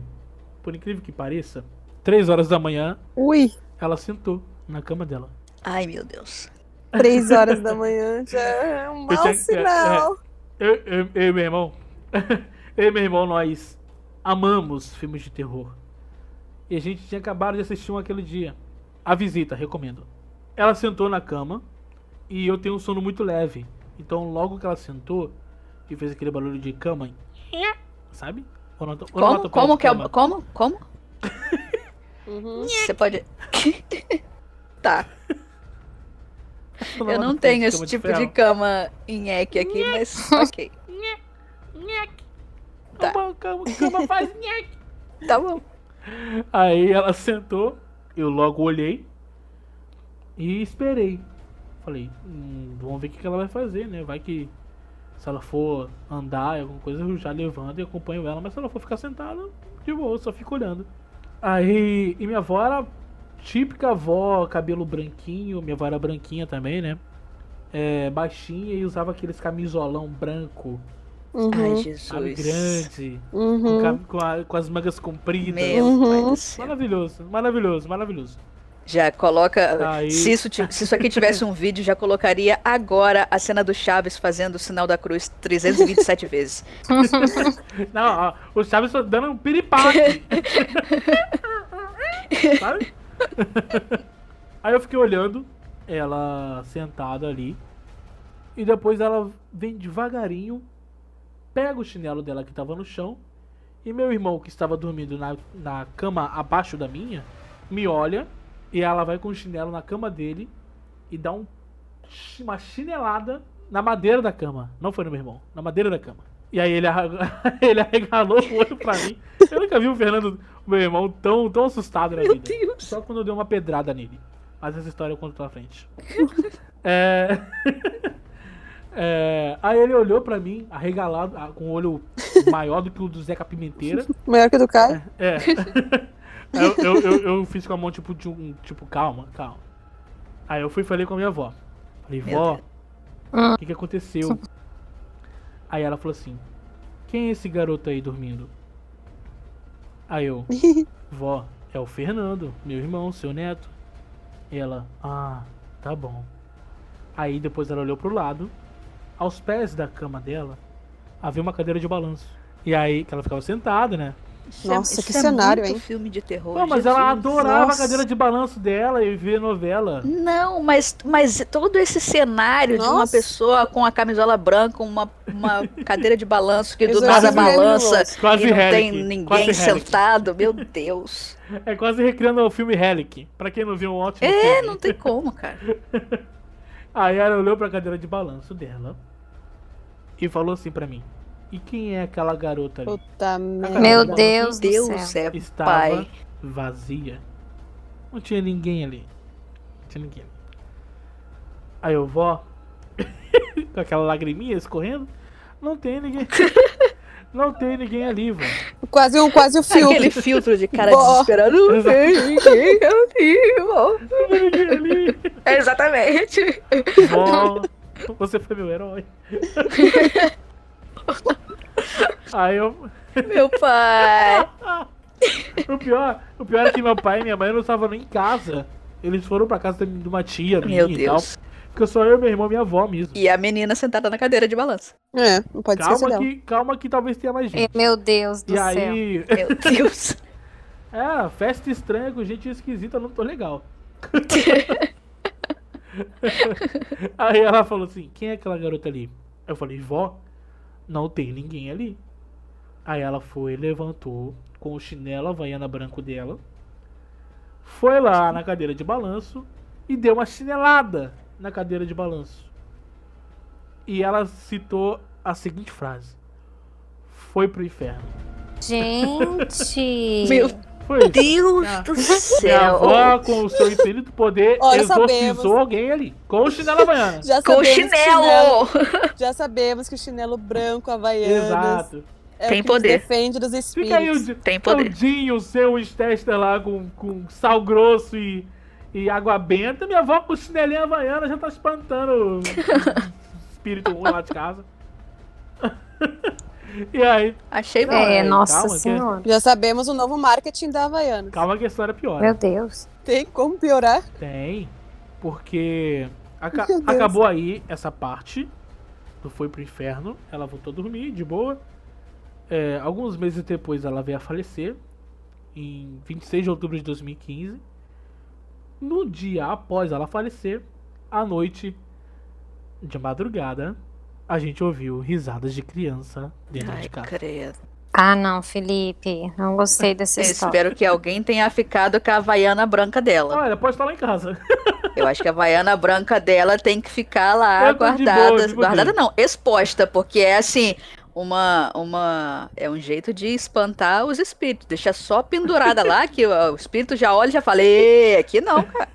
por incrível que pareça, três horas da manhã, Ui, ela sentou na cama dela. Ai, meu Deus. três horas da manhã já é um mau tinha- é, sinal. Eu, eu, eu e meu irmão, eu e meu irmão, nós amamos filmes de terror. E a gente tinha acabado de assistir um aquele dia. A Visita, recomendo. Ela sentou na cama e eu tenho um sono muito leve. Então, logo que ela sentou e fez aquele barulho de cama, sabe? Como? Como que é o. Como? Como? Uhum. Você pode. tá. Eu não tenho de esse cama tipo de cama em eque aqui, mas ok. Tá. Cama, cama, cama faz. Tá bom. Aí ela sentou, eu logo olhei e esperei. Falei, hum, vamos ver o que ela vai fazer, né? Vai que se ela for andar, alguma coisa, eu já levanto e acompanho ela, mas se ela for ficar sentada, de boa, só fico olhando. Aí, e minha avó era típica avó, cabelo branquinho, minha avó era branquinha também, né? É, baixinha e usava aqueles camisolão branco, Uhum. Ai, sabe, Jesus. grande, com, Uhum. com, a- com as mangas compridas. Meu Uhum. Maravilhoso, maravilhoso, maravilhoso. Já coloca. Aí- Se, isso, se isso aqui tivesse um vídeo, já colocaria agora a cena do Chaves fazendo o sinal da cruz 327 vezes. Não, ó, o Chaves tá dando um piripaque. Sabe? Aí eu fiquei olhando ela sentada ali. E depois ela vem devagarinho, pega o chinelo dela que tava no chão. E meu irmão, que estava dormindo na, na cama abaixo da minha, me olha. E ela vai com o chinelo na cama dele e dá um, uma chinelada na madeira da cama. Não foi no meu irmão, na madeira da cama. E aí ele, ele arregalou o olho pra mim. Eu nunca vi o Fernando, meu irmão, tão, tão assustado na Meu vida. Deus. Só quando eu dei uma pedrada nele. Mas essa história eu conto pra frente. É... É, Aí ele olhou pra mim, arregalado, com o olho maior do que o do Zeca Pimenteira. Maior que o do Caio. É. eu, eu, eu, eu fiz com a mão tipo, de um, tipo, calma, calma. Aí eu fui e falei com a minha avó. Falei, vó, o que, que aconteceu? Aí ela falou assim, quem é esse garoto aí dormindo? Aí eu, vó, é o Fernando, meu irmão, seu neto. E ela, ah, tá bom. Aí depois ela olhou pro lado, aos pés da cama dela, havia uma cadeira de balanço. E aí, que ela ficava sentada, né? Isso é- Nossa, isso que é cenário, muito hein? filme de terror. Pô, mas ela Jesus. adorava Nossa. a cadeira de balanço dela e ver novela. Não, mas, mas todo esse cenário de uma Nossa. pessoa com a camisola branca, uma, uma cadeira de balanço que do nada balança. Quase e não Relic, tem quase ninguém Relic. sentado, meu Deus. É quase recriando o filme Relic. Pra quem não viu, um ótimo É, filme. não tem como, cara. Aí ela olhou pra cadeira de balanço dela e falou assim pra mim: E quem é aquela garota ali? Puta merda. Meu Meu Deus do Deus céu. é Estava pai. vazia. Não tinha ninguém ali. Não tinha ninguém. Aí eu, vó, com aquela lagriminha escorrendo, não tem ninguém. não tem ninguém ali, vó. Quase, um, quase o filtro. Aquele filtro de cara Bó. desesperado. Não tem ninguém ali, ó. Não tem ninguém ali. É, Exatamente. Vó, você foi meu herói. Aí eu. Meu pai. O pior, o pior é que meu pai e minha mãe não estavam nem em casa. Eles foram pra casa de uma tia minha Meu e tal. Deus. Porque só eu, meu irmão e minha avó mesmo. E a menina sentada na cadeira de balanço. É, não pode Calma dela. que, calma que talvez tenha mais gente. Meu Deus do E céu. aí. Meu Deus. É, festa estranha com gente esquisita, não tô legal. Aí ela falou assim: quem é aquela garota ali? Eu falei, vó, não tem ninguém ali. Aí ela foi, levantou com o chinelo havaiana branco dela. Foi lá na cadeira de balanço e deu uma chinelada na cadeira de balanço. E ela citou a seguinte frase: Foi pro inferno. Gente. Meu Foi. Deus Ah. do Minha céu. avó, com o seu infinito poder, Olha, exorcizou sabemos. alguém ali. Com o chinelo havaiana. Já Com sabemos que chinelo! Já sabemos que o chinelo branco, havaianas, Exato. é Tem o poder. defende dos Fica aí o, espíritos. Tem poder. o Dinho, o seu Winchester lá com, com sal grosso e, e água benta. Minha avó com chinelinha havaiana já tá espantando o espírito ruim lá de casa. e aí, Achei bom. É, nossa calma, que- senhora. Já sabemos o novo marketing da Havaianas. calma que a história é pior. Meu Deus. Tem como piorar? Tem, porque aca- acabou aí essa parte do Foi pro Inferno. Ela voltou a dormir, de boa. É, alguns meses depois ela veio a falecer, em 26 de outubro de 2015. No dia após ela falecer, à noite, de madrugada, a gente ouviu risadas de criança dentro Ai, de casa. credo. Ah, não, Felipe. Não gostei dessa Eu história. espero que alguém tenha ficado com a havaiana branca dela. Olha, pode estar lá em casa. Eu acho que a havaiana branca dela tem que ficar lá Eu tô de boa, guardada. de boa. guardada não, exposta, porque é assim, uma, uma. É um jeito de espantar os espíritos. Deixa só pendurada lá, que o, espírito já olha e já fala, "Ê, aqui não, cara.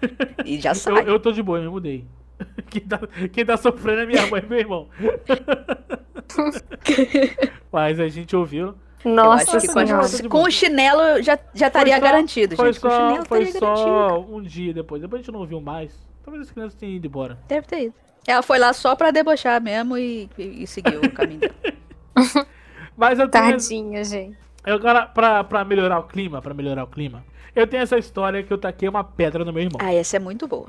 E já Eu, sai. eu tô de boa, eu me mudei. Quem tá, quem tá sofrendo é minha mãe e meu irmão. Mas a gente ouviu. Nossa que com, com o chinelo já, já estaria só- garantido, Foi gente. Com o chinelo só, foi estaria garantido. só um dia depois. Depois a gente não ouviu mais. Talvez as crianças tenham ido embora. Deve ter ido. Ela foi lá só pra debochar mesmo e, e, e seguiu o caminho dela. Mas eu tenho. Tadinha, gente. Agora, pra, pra melhorar o clima, pra melhorar o clima, eu tenho essa história que eu taquei uma pedra no meu irmão. Ah, essa é muito boa.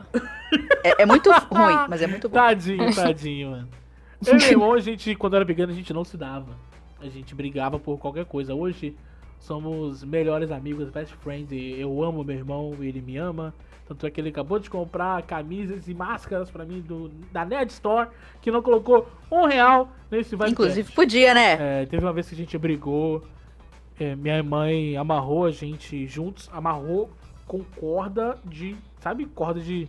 É, é muito ruim, mas é muito boa. Tadinho, tadinho, mano. Eu e meu irmão, a gente, quando era pequeno, a gente não se dava. A gente brigava por qualquer coisa. Hoje somos melhores amigos, best friends. Eu amo meu irmão, ele me ama. Tanto é que ele acabou de comprar camisas e máscaras pra mim do, da Nerd Store, que não colocou um real nesse Vibecast. Inclusive, podia, né? É, teve uma vez que a gente brigou. É, minha mãe amarrou a gente juntos, amarrou com corda de. Sabe, corda de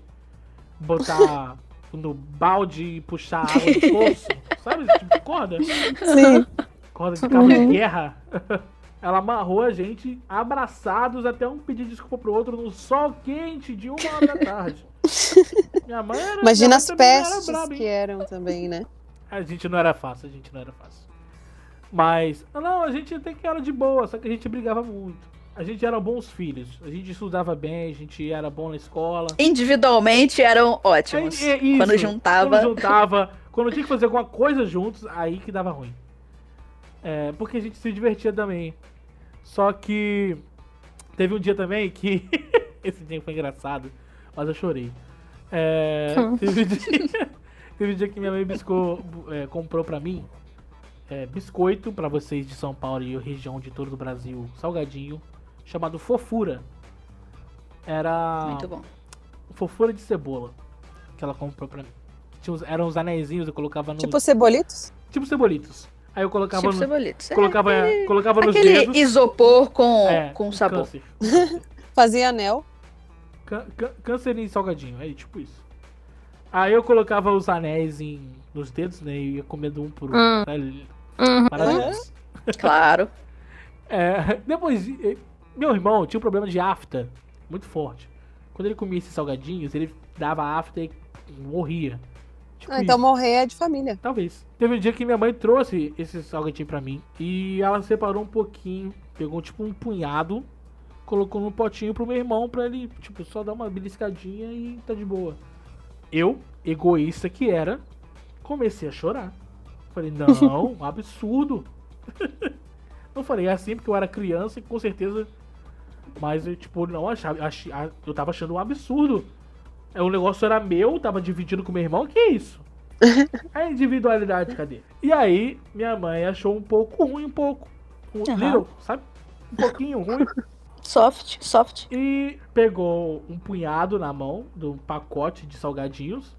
botar no balde e puxar água do poço? Sabe tipo corda? Sim. Corda de cabo de guerra. Ela amarrou a gente abraçados até um pedir desculpa pro outro no sol quente de uma hora da tarde. Minha mãe era. minha Imagina mãe as também era que eram também, né? A gente não era fácil, a gente não era fácil. Mas, não, a gente até que era de boa, só que a gente brigava muito. A gente era bons filhos, a gente estudava bem, a gente era bom na escola. Individualmente eram ótimos. É, é isso, Quando juntava. Quando juntava, quando tinha que fazer alguma coisa juntos, aí que dava ruim. É, porque a gente se divertia também. Só que teve um dia também que. Esse dia foi engraçado, mas eu chorei. É, teve, um dia, teve um dia que minha mãe biscou, é, comprou pra mim é, biscoito pra vocês de São Paulo e região de todo o Brasil, salgadinho, chamado Fofura. Era Muito bom. fofura de cebola que ela comprou pra mim. Tinha uns- eram uns anéisinhos, eu colocava no. Tipo cebolitos? tipo cebolitos. Aí eu colocava Tipo no. cebolitos. É, Colocava, colocava nos Aquele dedos. isopor com, é, com sabor. Câncer. Fazia anel. Cân- câncer em salgadinho, é tipo isso. Aí eu colocava os anéis em, nos dedos, né? E ia comendo um por um. Hum. Né, Uhum. Maravilhoso. Claro. É, depois, meu irmão tinha um problema de afta muito forte. Quando ele comia esses salgadinhos, ele dava afta e morria. Tipo Ah, então isso. morrer é de família. Talvez. Teve um dia que minha mãe trouxe esse salgadinho pra mim e ela separou um pouquinho, pegou tipo um punhado, colocou num potinho pro meu irmão pra ele, tipo, só dar uma beliscadinha e tá de boa. Eu, egoísta que era, comecei a chorar. Falei, não, absurdo. não falei "É assim porque eu era criança e com certeza. Mas eu, tipo, não achava. achei- eu tava achando um absurdo. É, O negócio era meu, tava dividindo com meu irmão, que isso? A individualidade, cadê? E aí, minha mãe achou um pouco ruim, um pouco. Um Aham. little, sabe? Um pouquinho ruim. Soft, soft. E pegou um punhado na mão do pacote de salgadinhos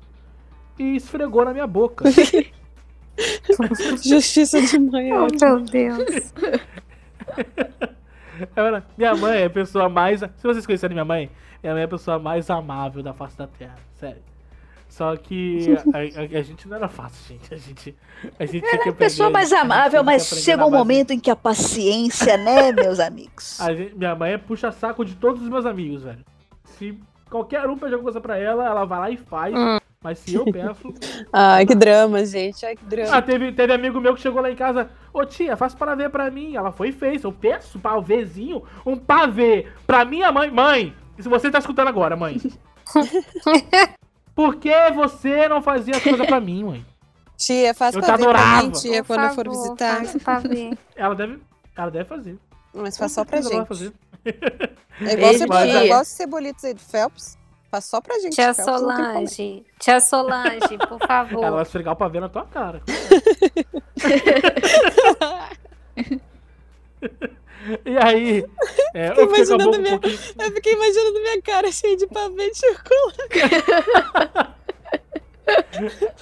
e esfregou na minha boca. Justiça de mãe é Oh, ótimo. meu Deus. Ela- Minha mãe é a pessoa mais. Se vocês conhecerem minha mãe, minha mãe é a pessoa mais amável da face da terra. Sério. Só que a, a- a gente não era fácil, gente. A gente, a gente tinha que aprender. Pessoa mais amável, tinha mas chega um momento em que a paciência, né, meus amigos? A gente- minha mãe é puxa-saco de todos os meus amigos, velho. Se qualquer um pede alguma coisa pra ela, ela vai lá e faz. Mas se eu peço. Ai, que drama, gente. Ai, que drama. Ah, teve, teve amigo meu que chegou lá em casa. Ô tia, faz pavê pra mim. Ela foi e fez. Eu peço pavêzinho, um pavê pra minha mãe. Mãe, se você tá escutando agora, mãe. Por que você não fazia as coisas pra mim, mãe? Tia, faz Eu ver pra mim, tia, Por quando eu for favor, visitar. ver. Ela deve, ela deve fazer. Mas faz só pra certeza ela vai gente. fazer. É igual, Beijo, é igual cebolitos aí do Phelps. Faz só pra gente. Tia. Solange, tia Solange, por favor. Ela vai esfregar o pavê na tua cara. E aí, é, eu fiquei imaginando um minha- pouquinho. Eu fiquei imaginando minha cara cheia de pavê de chocolate.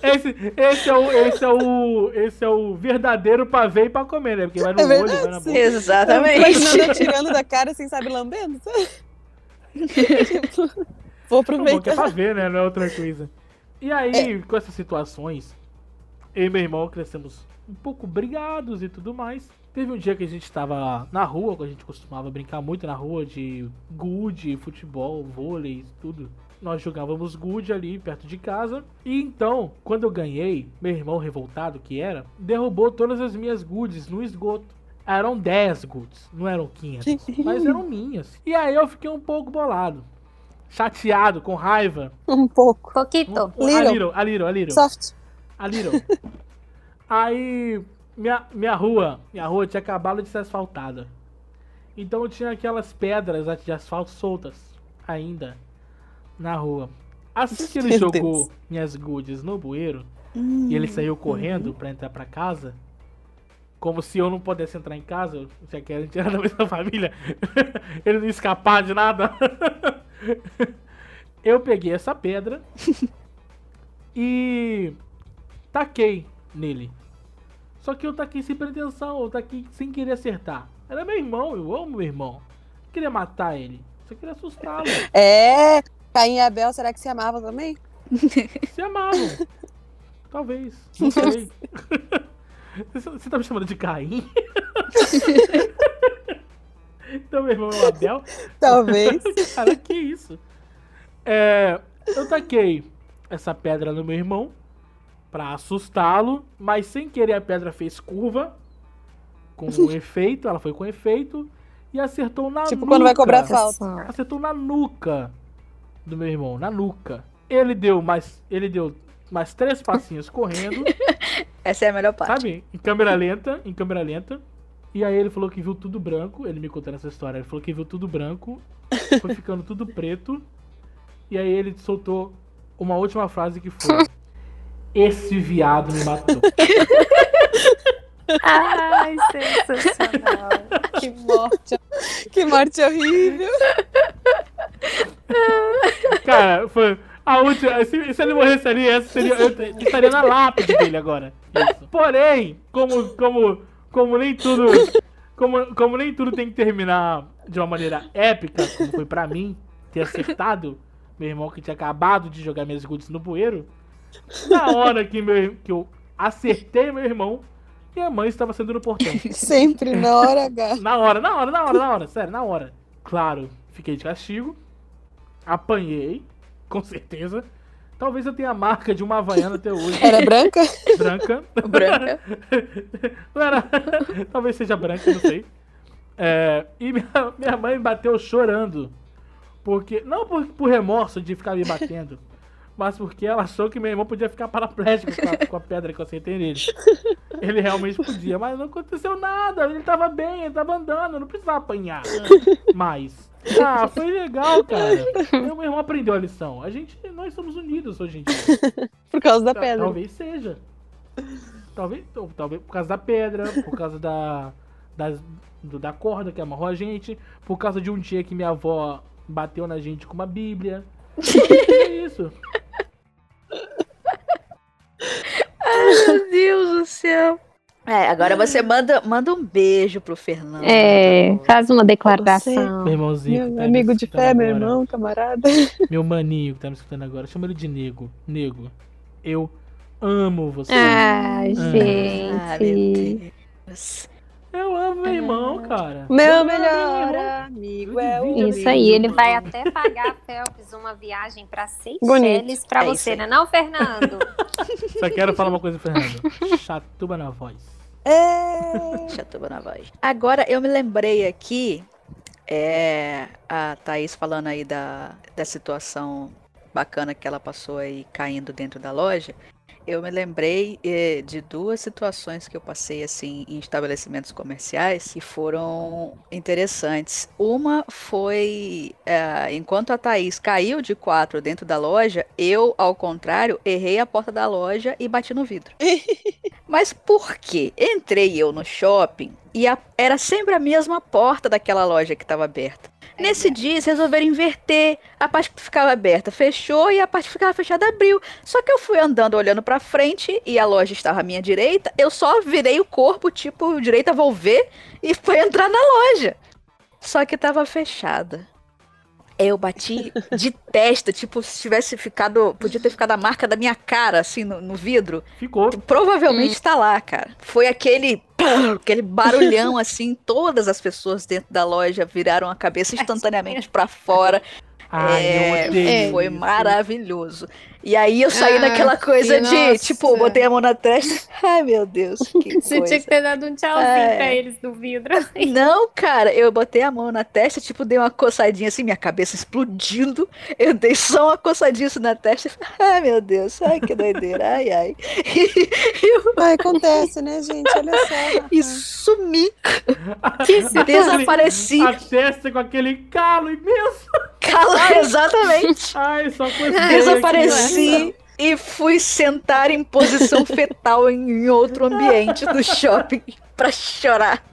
Esse, esse, é o, esse, é o, esse é o verdadeiro pavê pra comer, né? Porque vai no É olho, vai na boca. Exatamente. Imaginando eu tirando da cara assim, sabe, lambendo. sabe? Tipo, Vou Tá bom que é aproveitar. pra ver, né? Não é outra coisa. E aí, com essas situações, eu e meu irmão crescemos um pouco brigados e tudo mais. Teve um dia que a gente tava na rua, que a gente costumava brincar muito na rua de gude, futebol, vôlei, tudo. Nós jogávamos gude ali perto de casa. E então, quando eu ganhei, meu irmão revoltado que era, derrubou todas as minhas gudes no esgoto. Eram 10 gudes, não eram 500, mas eram minhas. E aí eu fiquei um pouco bolado, chateado, com raiva. Um pouco. Poquito. A Little. Little, a Little, a Little. Soft. A Little. Aí, minha, minha rua, minha rua tinha acabado de ser asfaltada. Então tinha aquelas pedras de asfalto soltas ainda na rua. Assim que ele Meu jogou Deus. minhas goodies no bueiro e ele saiu correndo pra entrar pra casa, como se eu não pudesse entrar em casa, já que a gente era da mesma família, ele não ia escapar de nada. eu peguei essa pedra e taquei nele. Só que eu taquei sem pretensão, eu taquei sem querer acertar. Era meu irmão, eu amo meu irmão. Não queria matar ele, só queria assustá-lo. É. Caim e Abel, será que se amavam também? Se amavam. Talvez. Não sei. Você você tá me chamando de Caim? Então meu irmão é o Abel? Talvez. Cara, que isso? É, eu taquei essa pedra no meu irmão pra assustá-lo, mas sem querer a pedra fez curva com um efeito, ela foi com efeito e acertou na tipo nuca. quando vai cobrar falta. Acertou na nuca do meu irmão, na nuca. Ele deu mais, ele deu mais três passinhos correndo, Essa é a melhor parte. sabe? Em câmera lenta, em câmera lenta. E aí ele falou que viu tudo branco, ele me contando essa história, ele falou que viu tudo branco, foi ficando tudo preto. E aí ele soltou uma última frase que foi: Esse viado me matou. Ai, sensacional. Que morte. Que morte horrível. Cara, foi a última. Se, se ele morresse ali, essa seria. Eu te- estaria na lápide dele agora. Isso. Porém, como, como, como nem tudo. Como, como nem tudo tem que terminar de uma maneira épica, como foi pra mim, ter acertado meu irmão que tinha acabado de jogar minhas goods no bueiro. Na hora que, meu, que eu acertei meu irmão, minha mãe estava saindo no portão. Sempre na hora H. Na hora, na hora, na hora, na hora, sério, na hora. Claro, fiquei de castigo. Apanhei, com certeza. Talvez eu tenha a marca de uma havaiana até hoje. Era branca? Branca. Branca. Era. Talvez seja branca, não sei. É, e minha, minha mãe me bateu chorando. Porque. Não por, por remorso de ficar me batendo. Mas porque ela achou que meu irmão podia ficar paraplégico com a, com a pedra que eu acertei nele. Ele realmente podia, mas não aconteceu nada. Ele tava bem, ele tava andando, não precisava apanhar. Mas. Ah, foi legal, cara. Meu irmão aprendeu a lição. A gente, nós somos unidos hoje em dia. Por causa da pedra. Talvez seja. Talvez, ou talvez por causa da pedra, por causa da, do- da corda que amarrou a gente, por causa de um dia que minha avó bateu na gente com uma bíblia. É isso. Meu Deus Agora você manda, manda um beijo pro Fernando. É, faz uma declaração. Meu irmãozinho. Meu tá amigo de fé, meu agora. irmão, camarada. Meu maninho que tá me escutando agora. Chama ele de nego. Nego. Eu amo você. Ah, Ah, meu gente. Deus. Eu amo meu irmão, cara. Meu melhor meu amigo é o. Isso Isso aí, ele vai até pagar a Phelps uma viagem pra Seychelles pra É você, né? Não, Fernando? Só quero falar uma coisa, Fernando. Chatuba na voz. É. Chatuba na voz. Agora eu me lembrei aqui, é, a Thaís falando aí da, da situação bacana que ela passou aí caindo dentro da loja. Eu me lembrei eh, de duas situações que eu passei assim em estabelecimentos comerciais que foram interessantes. Uma foi eh, enquanto a Thaís caiu de quatro dentro da loja, eu, ao contrário, errei a porta da loja e bati no vidro. Mas por quê? Entrei eu no shopping e a- era sempre a mesma porta daquela loja que estava aberta. Nesse dia, eles resolveram inverter. A parte que ficava aberta fechou e a parte que ficava fechada abriu. Só que eu fui andando olhando pra frente e a loja estava à minha direita. Eu só virei o corpo, tipo, direita vou ver, e foi entrar na loja. Só que estava fechada. Eu bati de testa, tipo, se tivesse ficado. Podia ter ficado a marca da minha cara, assim, no- no vidro. Ficou. Provavelmente está lá, cara. Foi aquele aquele barulhão assim, todas as pessoas dentro da loja viraram a cabeça instantaneamente pra fora. Ai, É, eu odeio foi isso. maravilhoso. E aí eu saí Ah, naquela coisa de, nossa. tipo, botei a mão na testa. Ai, meu Deus, que Você coisa. tinha que ter dado um tchauzinho É. pra eles do vidro. Não, cara, eu botei a mão na testa, tipo, dei uma coçadinha assim, minha cabeça explodindo. Eu dei só uma coçadinha assim na testa. Ai, meu Deus, ai, que doideira, ai, ai. Ai, acontece, né, gente? Olha só. E sumi, Que desapareci. A testa com aquele calo imenso. Cala, exatamente. Ai, só coisa Desapareci e fui sentar em posição fetal em outro ambiente do shopping pra chorar.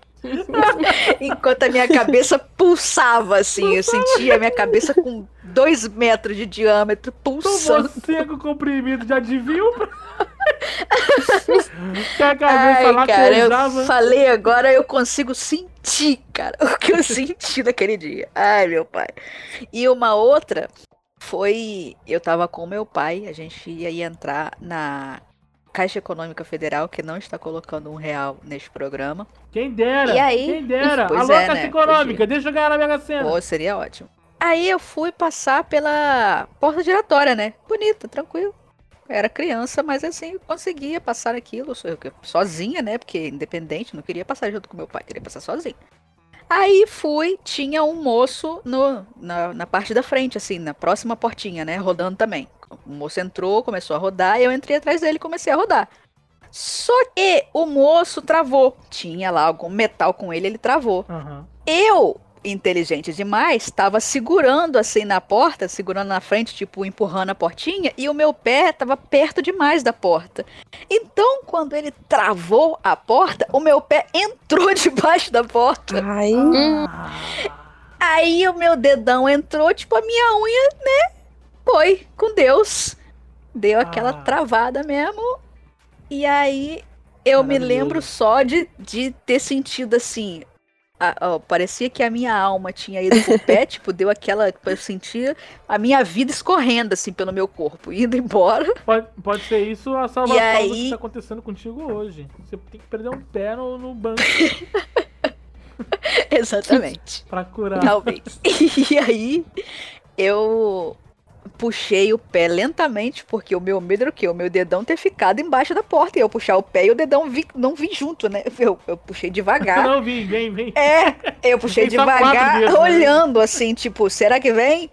Enquanto a minha cabeça pulsava, assim, eu sentia a minha cabeça com dois metros de diâmetro Tomou pulsando. seco comprimido de adivinho. que a cabeça Ai, lá cara, eu falei agora, eu consigo sentir, cara, o que eu senti naquele dia. Ai, meu pai. E uma outra foi, eu tava com meu pai, a gente ia entrar na Caixa Econômica Federal, que não está colocando um real neste programa. Quem dera. E aí? Quem dera. Alô, é, Caixa né? Econômica, deixa eu ganhar na Mega Sena. Pô, seria ótimo. Aí eu fui passar pela porta giratória, né? Bonita, tranquilo. Eu era criança, mas assim, eu conseguia passar aquilo sozinha, né? Porque independente, não queria passar junto com meu pai, queria passar sozinha. Aí fui, tinha um moço no, na, na parte da frente, assim, na próxima portinha, né? Rodando também. O moço entrou, começou a rodar, e eu entrei atrás dele e comecei a rodar. Só que o moço travou. Tinha lá algum metal com ele, ele travou. Aham. Eu, inteligente demais, estava segurando assim na porta, segurando na frente, tipo, empurrando a portinha, e o meu pé estava perto demais da porta. Então, quando ele travou a porta, o meu pé entrou debaixo da porta. Ai, Aí o meu dedão entrou, tipo, a minha unha, né? Foi com Deus. Deu aquela Ah. travada mesmo. E aí eu me lembro só de, de ter sentido assim. A- ó, parecia que a minha alma tinha ido pro pé, tipo, deu aquela. Eu sentia a minha vida escorrendo assim pelo meu corpo, indo embora. Pode, pode ser isso a salvação do aí- que tá acontecendo contigo hoje. Você tem que perder um pé no, no banco Exatamente. pra curar. Talvez. E aí eu puxei o pé lentamente, porque o meu medo era o quê? O meu dedão ter ficado embaixo da porta. E eu puxar o pé e o dedão vi- não vir junto, né? Eu, eu puxei devagar. Não, vem, vem, vem. É, eu puxei devagar, né? olhando assim, tipo, será que vem?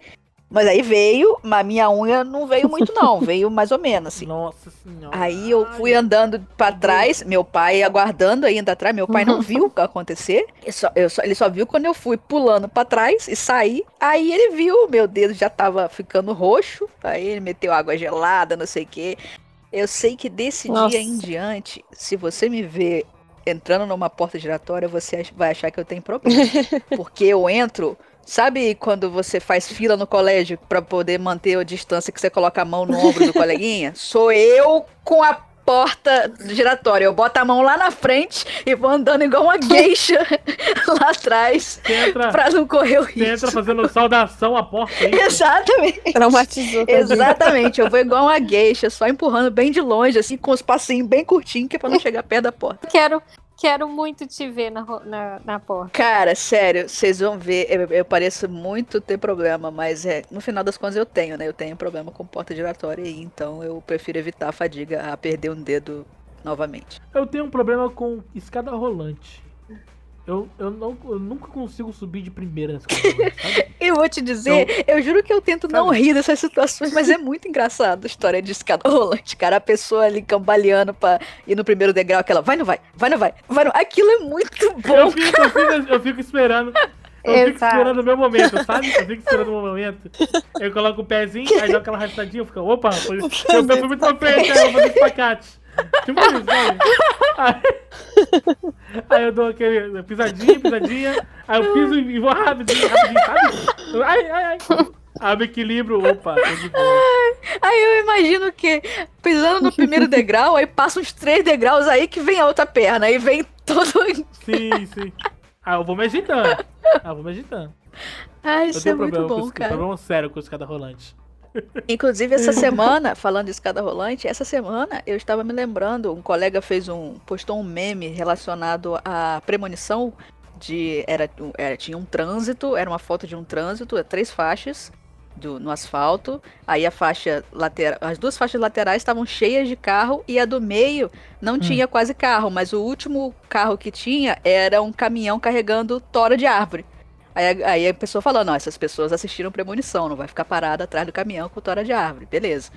Mas aí veio, mas a minha unha não veio muito, não. Veio mais ou menos, assim. Nossa senhora. Aí eu fui andando pra trás, meu pai aguardando ainda atrás. Meu pai não viu o que acontecer. Ele só, só- ele só viu quando eu fui pulando pra trás e saí. Aí ele viu, meu dedo já tava ficando roxo. Aí ele meteu água gelada, não sei o quê. Eu sei que desse Nossa. dia em diante, se você me ver entrando numa porta giratória, você vai achar que eu tenho problema. Porque eu entro. Sabe quando você faz fila no colégio pra poder manter a distância que você coloca a mão no ombro do coleguinha? Sou eu com a porta giratória. Eu boto a mão lá na frente e vou andando igual uma geisha lá atrás entra, pra não correr o você entra risco. fazendo saudação à porta. é isso? Exatamente. Traumatizou. Exatamente, eu vou igual uma geisha, só empurrando bem de longe, assim, com os passinhos bem curtinhos, que é pra não chegar perto da porta. Quero, quero muito te ver na, na, na porta. Cara, sério, vocês vão ver, eu, eu pareço muito ter problema, mas é, no final das contas eu tenho, né? Eu tenho problema com porta giratória aí, então eu prefiro evitar a fadiga a perder um dedo novamente. Eu tenho um problema com escada rolante. Eu, eu, não, eu nunca consigo subir de primeira na escada rolante, sabe? E vou te dizer, eu juro que eu tento não Sabe? rir dessas situações, mas é muito engraçado a história de escada rolante, cara. A pessoa ali cambaleando pra ir no primeiro degrau, aquela vai, não vai, vai, não vai, vai, não. Aquilo é muito Eu bom. fico, eu fico, eu fico esperando. Eu fico Exato. esperando o meu momento, sabe? Eu fico esperando o meu momento. Eu coloco o pezinho, aí dou aquela arrastadinha, eu fico, opa, foi, eu fui muito pra frente, aí eu vou fazer espacate. Tipo isso, sabe? Aí, aí eu dou aquele pisadinha, pisadinha, aí eu piso e vou rapidinho, rapidinho, sabe? Ai, ai, ai. Aí eu equilibro, opa, tô de boa. Aí eu imagino que pisando no primeiro degrau, aí passa uns três degraus aí que vem a outra perna, aí vem todo. Sim, sim. Ah, eu vou me agitando. Ah, eu vou me agitando. Ai, Eu isso é muito problema bom, cara. problema sério com escada rolante. Inclusive, essa semana, falando de escada rolante, essa semana eu estava me lembrando, um colega fez um. postou um meme relacionado à premonição de. Era, era- tinha um trânsito, era uma foto de um trânsito, é três faixas do, no asfalto. Aí a faixa lateral. As duas faixas laterais estavam cheias de carro e a do meio não tinha quase carro, mas o último carro que tinha era um caminhão carregando tora de árvore. Aí, a- aí a pessoa falou, não, essas pessoas assistiram Premonição, não vai ficar parada atrás do caminhão com tora de árvore, beleza.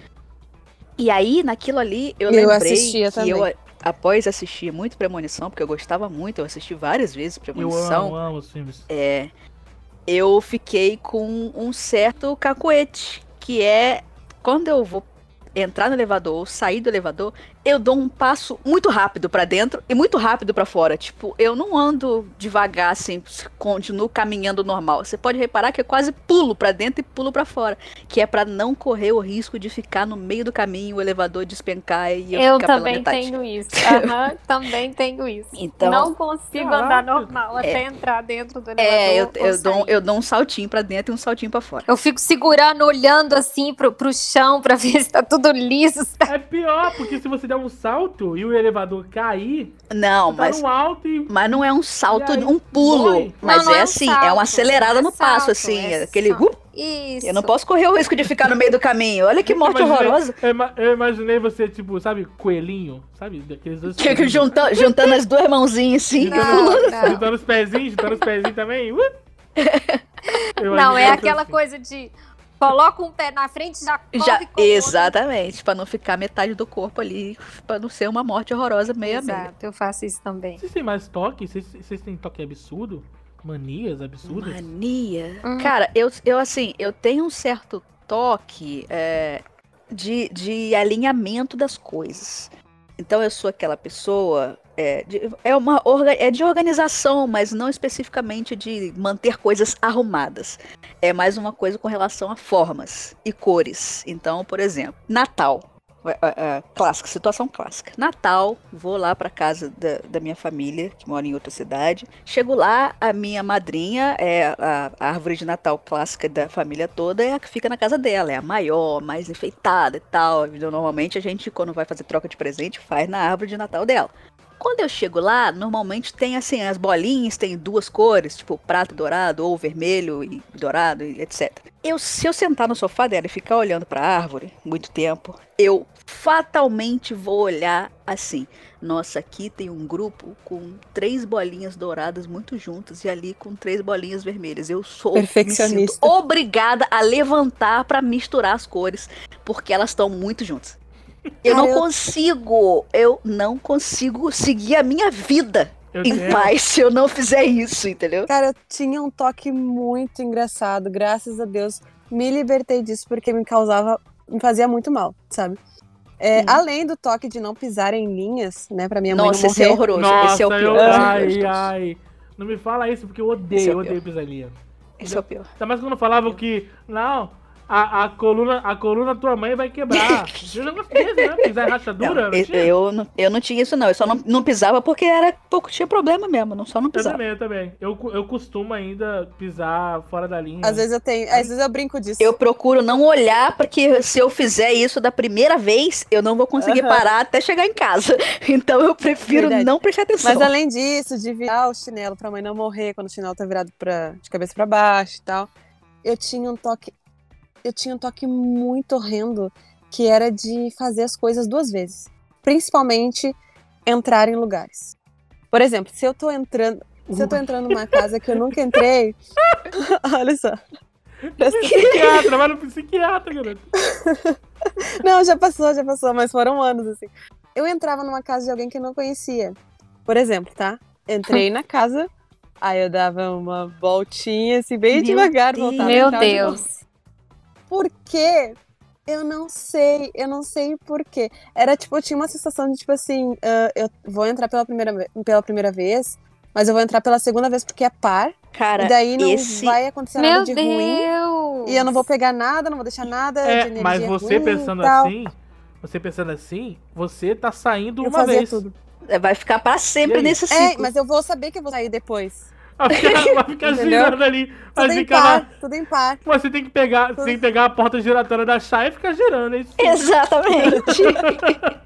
E aí, naquilo ali, eu, Eu lembrei assistia que também. eu, após assistir muito Premonição, porque eu gostava muito, eu assisti várias vezes Eu Premonição, amo, amo os filmes. é, eu fiquei com um certo cacoete, que é quando eu vou entrar no elevador ou sair do elevador, eu dou um passo muito rápido pra dentro e muito rápido pra fora. Tipo, eu não ando devagar assim, continuo caminhando normal. Você pode reparar que eu quase pulo pra dentro e pulo pra fora, que é pra não correr o risco de ficar no meio do caminho, o elevador despencar e eu, Eu ficar pela também metade. tenho isso. Aham, também tenho isso. Então, não consigo andar normal até entrar dentro do elevador. é, eu, eu, dou, eu dou um saltinho pra dentro e um saltinho pra fora. Eu fico segurando, olhando assim pro, pro chão pra ver se tá tudo liso. tá- É pior, porque se você der um salto e o elevador cair, Não, tá mas alto e. Mas não é um salto, aí, um pulo. Mas Não, não é, é um assim, é salto, uma acelerada é no passo, salto, assim. é aquele. Isso. eu não posso correr o risco de ficar no meio do caminho. Olha que morte Eu imaginei- horrorosa. Eu, ima- eu imaginei você, tipo, sabe, coelhinho, sabe? Daqueles dois. Que, que junta- juntando as duas mãozinhas assim. Não, Não. Juntando os pezinhos, juntando os pezinhos também. Uh! Não, é aquela assim. coisa de coloca um pé na frente já corre Já, outro. exatamente, pra não ficar metade do corpo ali, pra não ser uma morte horrorosa meia meia. Exato, eu faço isso também. Vocês têm mais toque? Vocês, vocês têm toque absurdo? Manias absurdas? Mania. Hum. Cara, eu, eu assim, eu tenho um certo toque é, de, de alinhamento das coisas. Então eu sou aquela pessoa. É, de, é, uma, é de organização, mas não especificamente de manter coisas arrumadas. É mais uma coisa com relação a formas e cores. Então, por exemplo, Natal. É, é, é, clássica, situação clássica. Natal, vou lá pra casa da, da minha família, que mora em outra cidade. Chego lá, a minha madrinha, é a, a árvore de Natal clássica da família toda, é a que fica na casa dela. É a maior, mais enfeitada e tal. Normalmente a gente, quando vai fazer troca de presente, faz na árvore de Natal dela. Quando eu chego lá, normalmente tem assim, as bolinhas tem duas cores, tipo prata dourado, ou vermelho e dourado, e etc. Eu, se eu sentar no sofá dela e ficar olhando pra árvore muito tempo, eu fatalmente vou olhar assim. Nossa, aqui tem um grupo com três bolinhas douradas muito juntas e ali com três bolinhas vermelhas. Eu sou Perfeccionista. obrigada a levantar pra misturar as cores, porque elas estão muito juntas. Eu Cara, não eu- consigo, eu não consigo seguir a minha vida Eu em tenho- paz se eu não fizer isso, entendeu? Cara, eu tinha um toque muito engraçado, graças a Deus. Me libertei disso porque me causava, me fazia muito mal, sabe? É, Uhum. Além do toque de não pisar em linhas, né, pra minha mãe Nossa, não esse é morrer. horroroso. Nossa, esse é o pior. eu, é ai, ai. Não me fala isso porque eu Esse odeio, é eu o odeio pior. pisalinha. Esse é o pior. Ainda mais quando falavam que, não, a, a, coluna, a coluna da tua mãe vai quebrar. Eu já gostei, né? Pisar em rachadura. Não, não eu, tinha? eu, não, eu não tinha isso, não. Eu só não, não pisava porque era pouco tinha problema mesmo. Não, só não Eu pisava. também, eu também. Eu, eu costumo ainda pisar fora da linha. Às vezes eu tenho, às vezes eu brinco disso. Eu procuro não olhar, porque se eu fizer isso da primeira vez, eu não vou conseguir Aham. parar até chegar em casa. Então eu prefiro Verdade. não prestar atenção. Mas além disso, de virar o chinelo pra mãe não morrer quando o chinelo tá virado pra, de cabeça pra baixo e tal, eu tinha um toque. Eu tinha um toque muito horrendo que era de fazer as coisas duas vezes. Principalmente entrar em lugares. Por exemplo, se eu tô entrando. Se eu tô entrando numa casa que eu nunca entrei. olha só. Psiquiatra, vai no psiquiatra, garoto. Não, já passou, já passou, mas foram anos, assim. Eu entrava numa casa de alguém que eu não conhecia. Por exemplo, tá? Entrei na casa, aí eu dava uma voltinha, assim, bem Meu devagar, Deus. voltava Meu. Deus. Por quê? Eu não sei, eu não sei por quê. Era tipo, eu tinha uma sensação de tipo assim, ah, eu vou entrar pela primeira, pela primeira vez, mas eu vou entrar pela segunda vez porque é par, Cara, e daí não esse- vai acontecer nada Meu de ruim. Deus. E eu não vou pegar nada, não vou deixar nada de É, energia mas você ruim e pensando tal. assim, você pensando assim, você tá saindo Eu uma vez. tudo. vai ficar pra sempre nesse É, ciclo. mas eu vou saber que eu vou sair depois. Vai ficar, vai ficar girando ali. Vai Tudo em ficar par, na... tudo em par. Você tem que pegar, você tem que pegar a porta giratória da chá e ficar girando. É isso. Exatamente.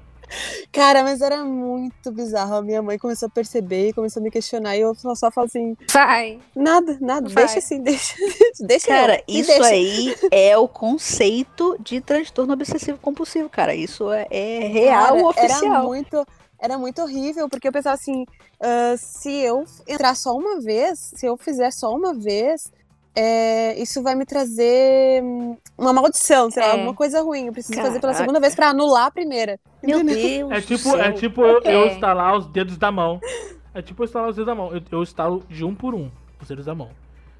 Cara, mas era muito bizarro. A minha mãe começou a perceber e começou a me questionar. E eu só, só falo assim: Vai. nada, nada, Vai. deixa assim, deixa. deixa Cara, eu, isso deixa. aí é o conceito de transtorno obsessivo compulsivo, cara. Isso é, é real Cara, oficial. Era muito, era muito horrível, porque eu pensava assim: ah, se eu entrar só uma vez, se eu fizer só uma vez, é, isso vai me trazer hum, uma maldição, sei lá, É. alguma coisa ruim. Eu preciso fazer pela Caraca. segunda vez pra anular a primeira. Meu Entendeu? Deus. É tipo, é tipo eu, eu É. instalar os dedos da mão. É tipo eu instalar os dedos da mão. Eu, eu instalo de um por um os dedos da mão.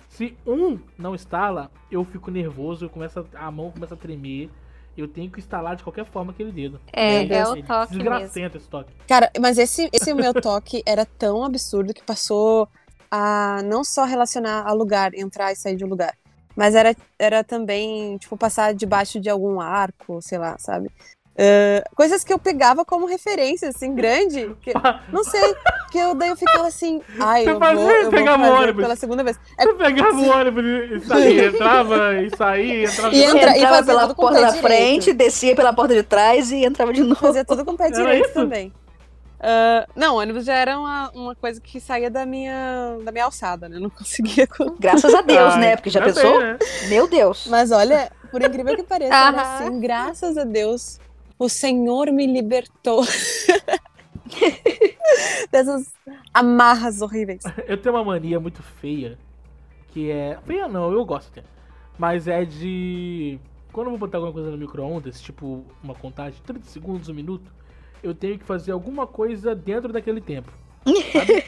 Se um não instala, eu fico nervoso, eu começo a, a mão começa a tremer. Eu tenho que instalar de qualquer forma aquele dedo. É, é Deus. o toque mesmo. Desgracento esse toque. Cara, mas esse, esse meu toque era tão absurdo que passou a não só relacionar a lugar, entrar e sair de um lugar, mas era, era também, tipo, passar debaixo de algum arco, sei lá, sabe? Ah, coisas que eu pegava como referência, assim, grande. Que, não sei, que eu daí eu ficava assim, ai, Você eu fazia- vou, eu vou pegava o fazer ônibus. pela segunda vez. É, Eu pegava o ônibus e saía, entrava e saía, entrava E entra- Entrava fazia pela porta da direito. frente, descia pela porta de trás e entrava de novo. Fazia tudo com o pé direito isso? também. Ah, não, ônibus já era uma, uma coisa que saía da minha, da minha alçada, né? Eu não conseguia. Graças a Deus, Ah, né? Porque já pensou? bem, né? Meu Deus. Mas olha, por incrível que pareça, assim, graças a Deus, o Senhor me libertou dessas amarras horríveis. Eu tenho uma mania muito feia, que é. Feia não, eu gosto até. Mas é de. Quando eu vou botar alguma coisa no micro-ondas, tipo uma contagem de 30 segundos, um minuto, eu tenho que fazer alguma coisa dentro daquele tempo. Sabe?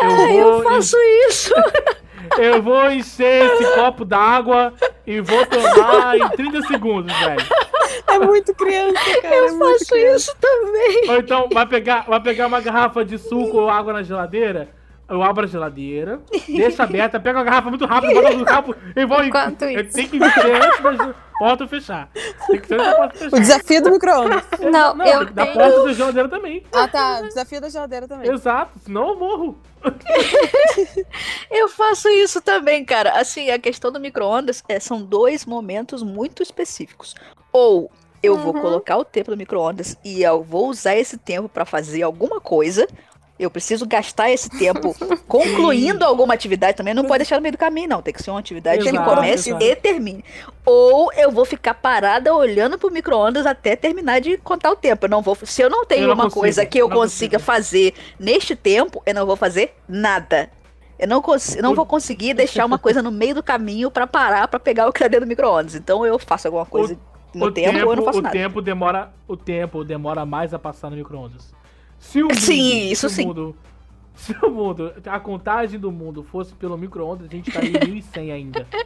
Ah, eu faço isso. Eu vou encher esse copo d'água e vou tomar em 30 segundos, velho. É muito criança, cara. é Eu muito faço isso também. Ou então, vai pegar, vai pegar uma garrafa de suco ou água na geladeira, eu abro a geladeira, deixa aberta, pego a garrafa muito rápido, bota no copo e vou... Enquanto isso. tenho que encher antes da porta fechar. Tem que ser antes da porta fechar. O desafio do micro-ondas. Não, Não, eu da tenho. porta da geladeira também. Ah, tá. O desafio da geladeira também. Exato, senão eu morro. Eu faço isso também, cara. Assim, a questão do micro-ondas é, são dois momentos muito específicos. Ou eu vou Uhum. colocar o tempo no micro-ondas e eu vou usar esse tempo pra fazer alguma coisa. Eu preciso gastar esse tempo concluindo alguma atividade também. Não pode deixar no meio do caminho, não. Tem que ser uma atividade que Exato, comece exato. e termine. Ou eu vou ficar parada olhando pro micro-ondas até terminar de contar o tempo. Eu não vou, se eu não tenho Eu não uma consigo, coisa que eu consiga consigo. fazer neste tempo, eu não vou fazer nada. Eu não, eu não O- vou conseguir deixar uma coisa no meio do caminho pra parar pra pegar o que tá dentro do micro-ondas. Então eu faço alguma coisa no o tempo, ou eu não faço o nada. tempo demora, o tempo demora mais a passar no micro-ondas. Se o mundo, Sim, isso se sim. O mundo, se o mundo, a contagem do mundo fosse pelo micro-ondas, a gente estaria em 1100 ainda.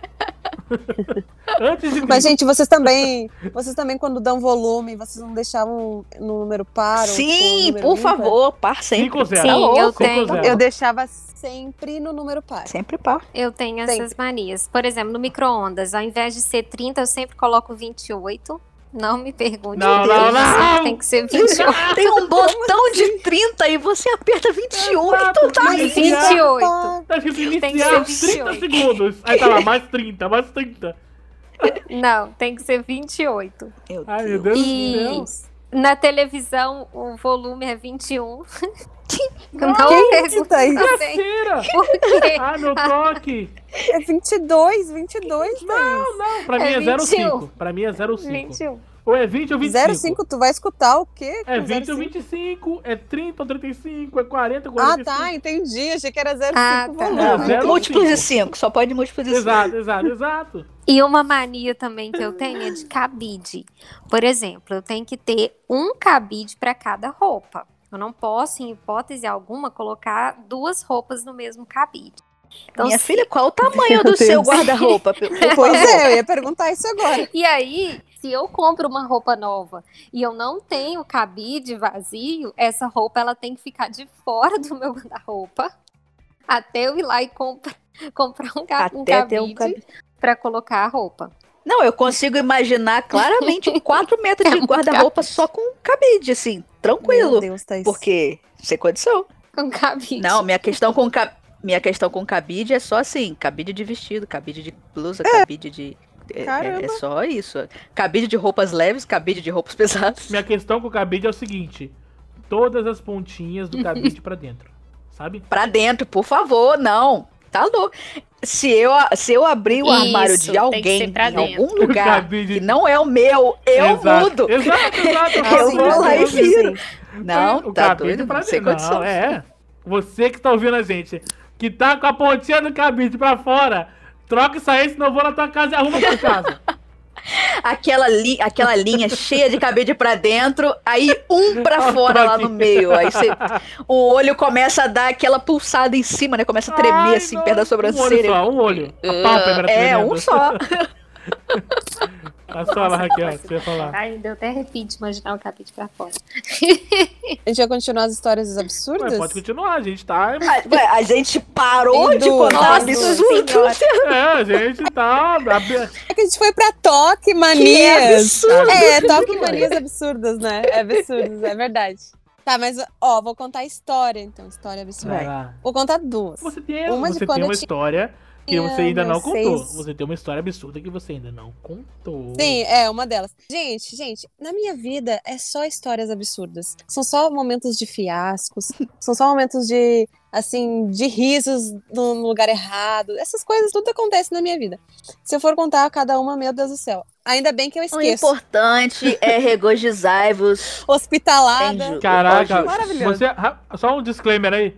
Antes de Mas, gente, vocês também, vocês também, quando dão volume, vocês não deixavam no número par? ou, tipo, Sim, número por ímpar? favor, par sempre. 5 0. Sim, eu tenho. Eu deixava sempre no número par. Sempre par. Eu tenho Sempre. essas manias. Por exemplo, no micro-ondas, ao invés de ser 30, eu sempre coloco 28. Não me pergunte. Não, por não, não! Tem que ser 28. Tem um botão de 30 e você aperta 28. Exato, tá mas aí. 28. Tá escrito Tem que iniciar ser 30 28. segundos. Aí tá lá, mais 30, mais 30. Não, tem que ser 28. Meu Ai, meu Deus. Deus E- do céu. Na televisão, o volume é 21. Não também Mentira! por quê. Ah, meu toque! É 22, 22, Não, não, pra mim É é 21. 05. Pra mim é 05. 21. Ou é 20 ou 25. 05, tu vai escutar o quê? É com 20 ou 05? 25, é 30 ou 35, é 40 ou Ah, 45. tá, entendi. Achei que era 05 Ah, tá. volume. É, Múltiplos de cinco. 5, só pode múltiplos de 5. Exato, exato, exato. E uma mania também que eu tenho é de cabide. Por exemplo, eu tenho que ter um cabide para cada roupa. Eu não posso, em hipótese alguma, colocar duas roupas no mesmo cabide. Então, Minha se- filha, qual o tamanho do seu guarda-roupa? Pois é, eu ia perguntar isso agora. E aí, se eu compro uma roupa nova e eu não tenho cabide vazio, essa roupa ela tem que ficar de fora do meu guarda-roupa até eu ir lá e compra- comprar um, ca- um cabide um cabide. para colocar a roupa. Não, eu consigo imaginar claramente 4 metros de É guarda-roupa só com cabide, assim, Meu tranquilo. Deus, Thaís. Porque, sem condição. Com cabide. Não, minha questão com ca... minha questão com cabide é só assim, cabide de vestido, cabide de blusa, cabide de é, é- é só isso. Cabide de roupas leves, cabide de roupas pesadas. Minha questão com o cabide é o seguinte: todas as pontinhas do cabide pra dentro. Sabe? Pra dentro, por favor, não. Tá louco. Se eu, se eu abrir o armário Isso, de tem que alguém em dentro. algum lugar Cabide- que não é o meu, eu exato, mudo. Exato, exato. Eu vou lá e viro. Não, o tá doido, pra não, dentro. condição. É. Você que tá ouvindo a gente, que tá com a pontinha do cabide pra fora, troca isso aí, senão eu vou na tua casa e arruma a tua casa. Aquela, li- aquela linha cheia de cabide pra dentro, aí um pra fora lá no meio. Aí você, o olho começa a dar aquela pulsada em cima, né? Começa a tremer Ai, assim, não. perto da Um olho sobrancelha. só, um olho. A pálpebra é, tremendo. um só. A sua lá, Raquel, você ia falar. Ai, deu até arrepio imaginar o cabide pra fora. A gente vai continuar as histórias Ué, absurdas? pode continuar, a gente tá. A, ué, a gente parou Indo- de contar Nossa absurdos. É, a gente tá. É que a gente foi pra toque Que manias. absurdo. É, toque manias absurdas, né? É absurdos, é verdade. Tá, mas ó, vou contar a história, então. História absurda. Vou contar duas. Você tem, Uma você tem uma tinha- história que você ainda não contou. seis- Você tem uma história absurda que você ainda não contou. Sim, é uma delas. Gente, gente, na minha vida é só histórias absurdas. São só momentos de fiascos, são só momentos de, assim, de risos no lugar errado. Essas coisas tudo acontece na minha vida. Se eu for contar cada uma, meu Deus do céu. Ainda bem que eu O esqueço. importante é regozijai-vos. Hospitalada. Enjo. Caraca, Maravilhoso. você. Só um disclaimer aí.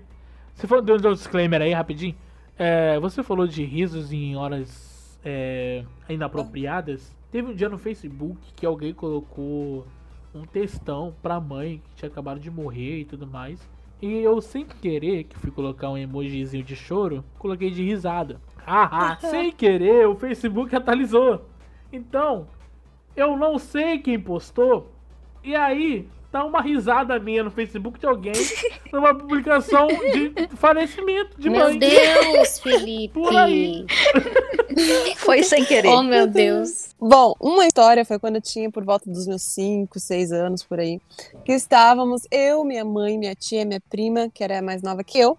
Você falou deu um disclaimer aí rapidinho. É, você falou de risos em horas é, inapropriadas. Teve um dia no Facebook que alguém colocou um textão pra mãe que tinha acabado de morrer e tudo mais. E eu, sem querer, que fui colocar um emojizinho de choro, coloquei de risada. Ah, ah, sem querer, o Facebook atualizou. Então, eu não sei quem postou. E aí, tá uma risada minha no Facebook de alguém numa publicação de falecimento de meu mãe. Deus, Felipe. Por aí. Foi sem querer. Oh, meu Deus. Bom, uma história foi quando eu tinha por volta dos meus 5, 6 anos por aí, que estávamos eu, minha mãe, minha tia, minha prima, que era mais nova que eu,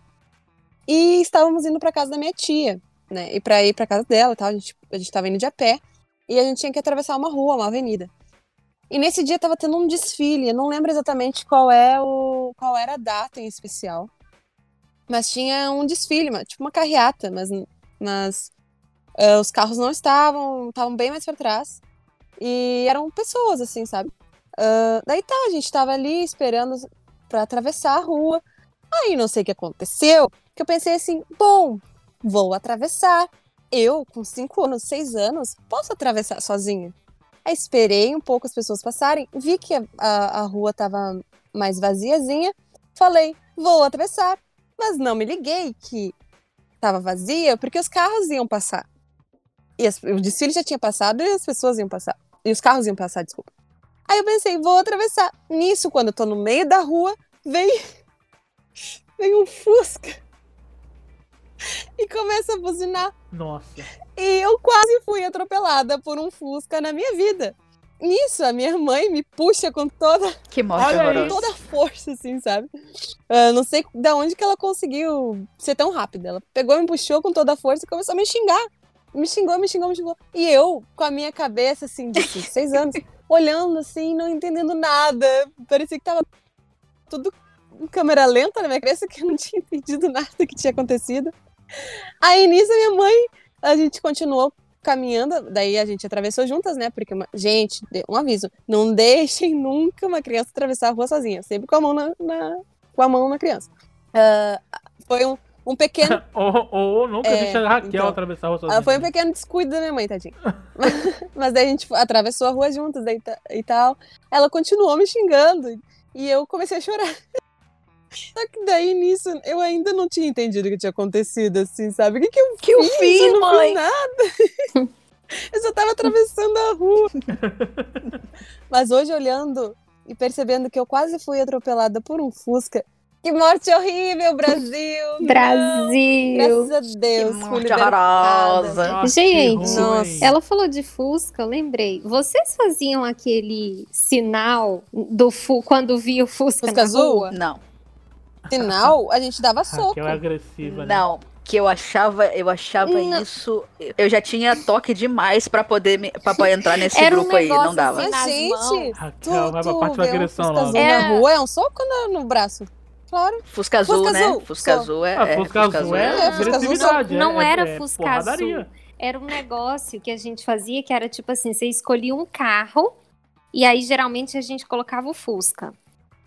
e estávamos indo para casa da minha tia, né? E para ir para casa dela, e tal, a gente a gente estava indo de a pé e a gente tinha que atravessar uma rua, uma avenida. E nesse dia estava tendo um desfile, eu não lembro exatamente qual é o qual era a data em especial. Mas tinha um desfile, tipo uma carreata, mas mas ah, os carros não estavam, estavam bem mais para trás. E eram pessoas, assim, sabe? Ah, daí tá, a gente tava ali esperando para atravessar a rua. Aí não sei o que aconteceu, que eu pensei assim, bom, vou atravessar. Eu, com 5 anos, 6 anos, posso atravessar sozinha. Aí esperei um pouco as pessoas passarem, vi que a, a, a rua tava mais vaziazinha, falei, vou atravessar. Mas não me liguei que tava vazia, porque os carros iam passar. E as- o desfile já tinha passado e as pessoas iam passar. E os carros iam passar, desculpa. Aí eu pensei, vou atravessar. Nisso, quando eu tô no meio da rua, vem, vem um Fusca. E começa a buzinar. Nossa. E eu quase fui atropelada por um Fusca na minha vida. Nisso, a minha mãe me puxa com toda, Que morte horrorosa. toda a força, assim, sabe? Ah, não sei da onde que ela conseguiu ser tão rápida. Ela pegou, me puxou com toda a força e começou a me xingar. Me xingou, me xingou, me xingou. E eu, com a minha cabeça, assim, de seis anos, olhando assim, não entendendo nada. Parecia que tava tudo em câmera lenta na minha cabeça, que eu não tinha entendido nada que tinha acontecido. Aí nisso, a minha mãe, a gente continuou caminhando, daí a gente atravessou juntas, né? Porque, uma- gente, um aviso, não deixem nunca uma criança atravessar a rua sozinha, sempre com a mão na, na- com a mão na criança. Ah, foi um, um pequeno ou, ou nunca É, deixa a Raquel então. atravessar o sozinha. ah, foi um pequeno descuido da minha mãe, tadinha. Mas daí a gente atravessou a rua juntas daí, e tal. Ela continuou me xingando e eu comecei a chorar. Só que daí nisso eu ainda não tinha entendido o que tinha acontecido, assim, sabe? O que, que eu Que eu fiz? fiz, eu não mãe? fiz nada. eu só tava atravessando a rua. Mas hoje olhando e percebendo que eu quase fui atropelada por um Fusca. Que morte horrível, Brasil! Não, Brasil. Graças a Deus. Que morte horrorosa. Gente, nossa. Ela falou de Fusca, eu lembrei. Vocês faziam aquele sinal do fu quando via o Fusca, Fusca na azul? rua? Não, Sinal, a gente dava soco. Raquel é agressiva, né? não. Que eu achava, eu achava Não. isso. Eu já tinha toque demais pra poder me, pra poder entrar nesse Era um grupo aí, não dava. assim, gente, mãos. Raquel, vai pra parte da um agressão Fusca logo. azul É. na rua, é um soco no, no braço. Claro. Fusca azul, Fusca né? azul, Fusca azul é. Ah, é, Fusca azul é, É, Fusca azul agressividade. é- não é- era é Fusca porradaria. azul. Era um negócio que a gente fazia que era tipo assim: você escolhia um carro e aí geralmente a gente colocava o Fusca.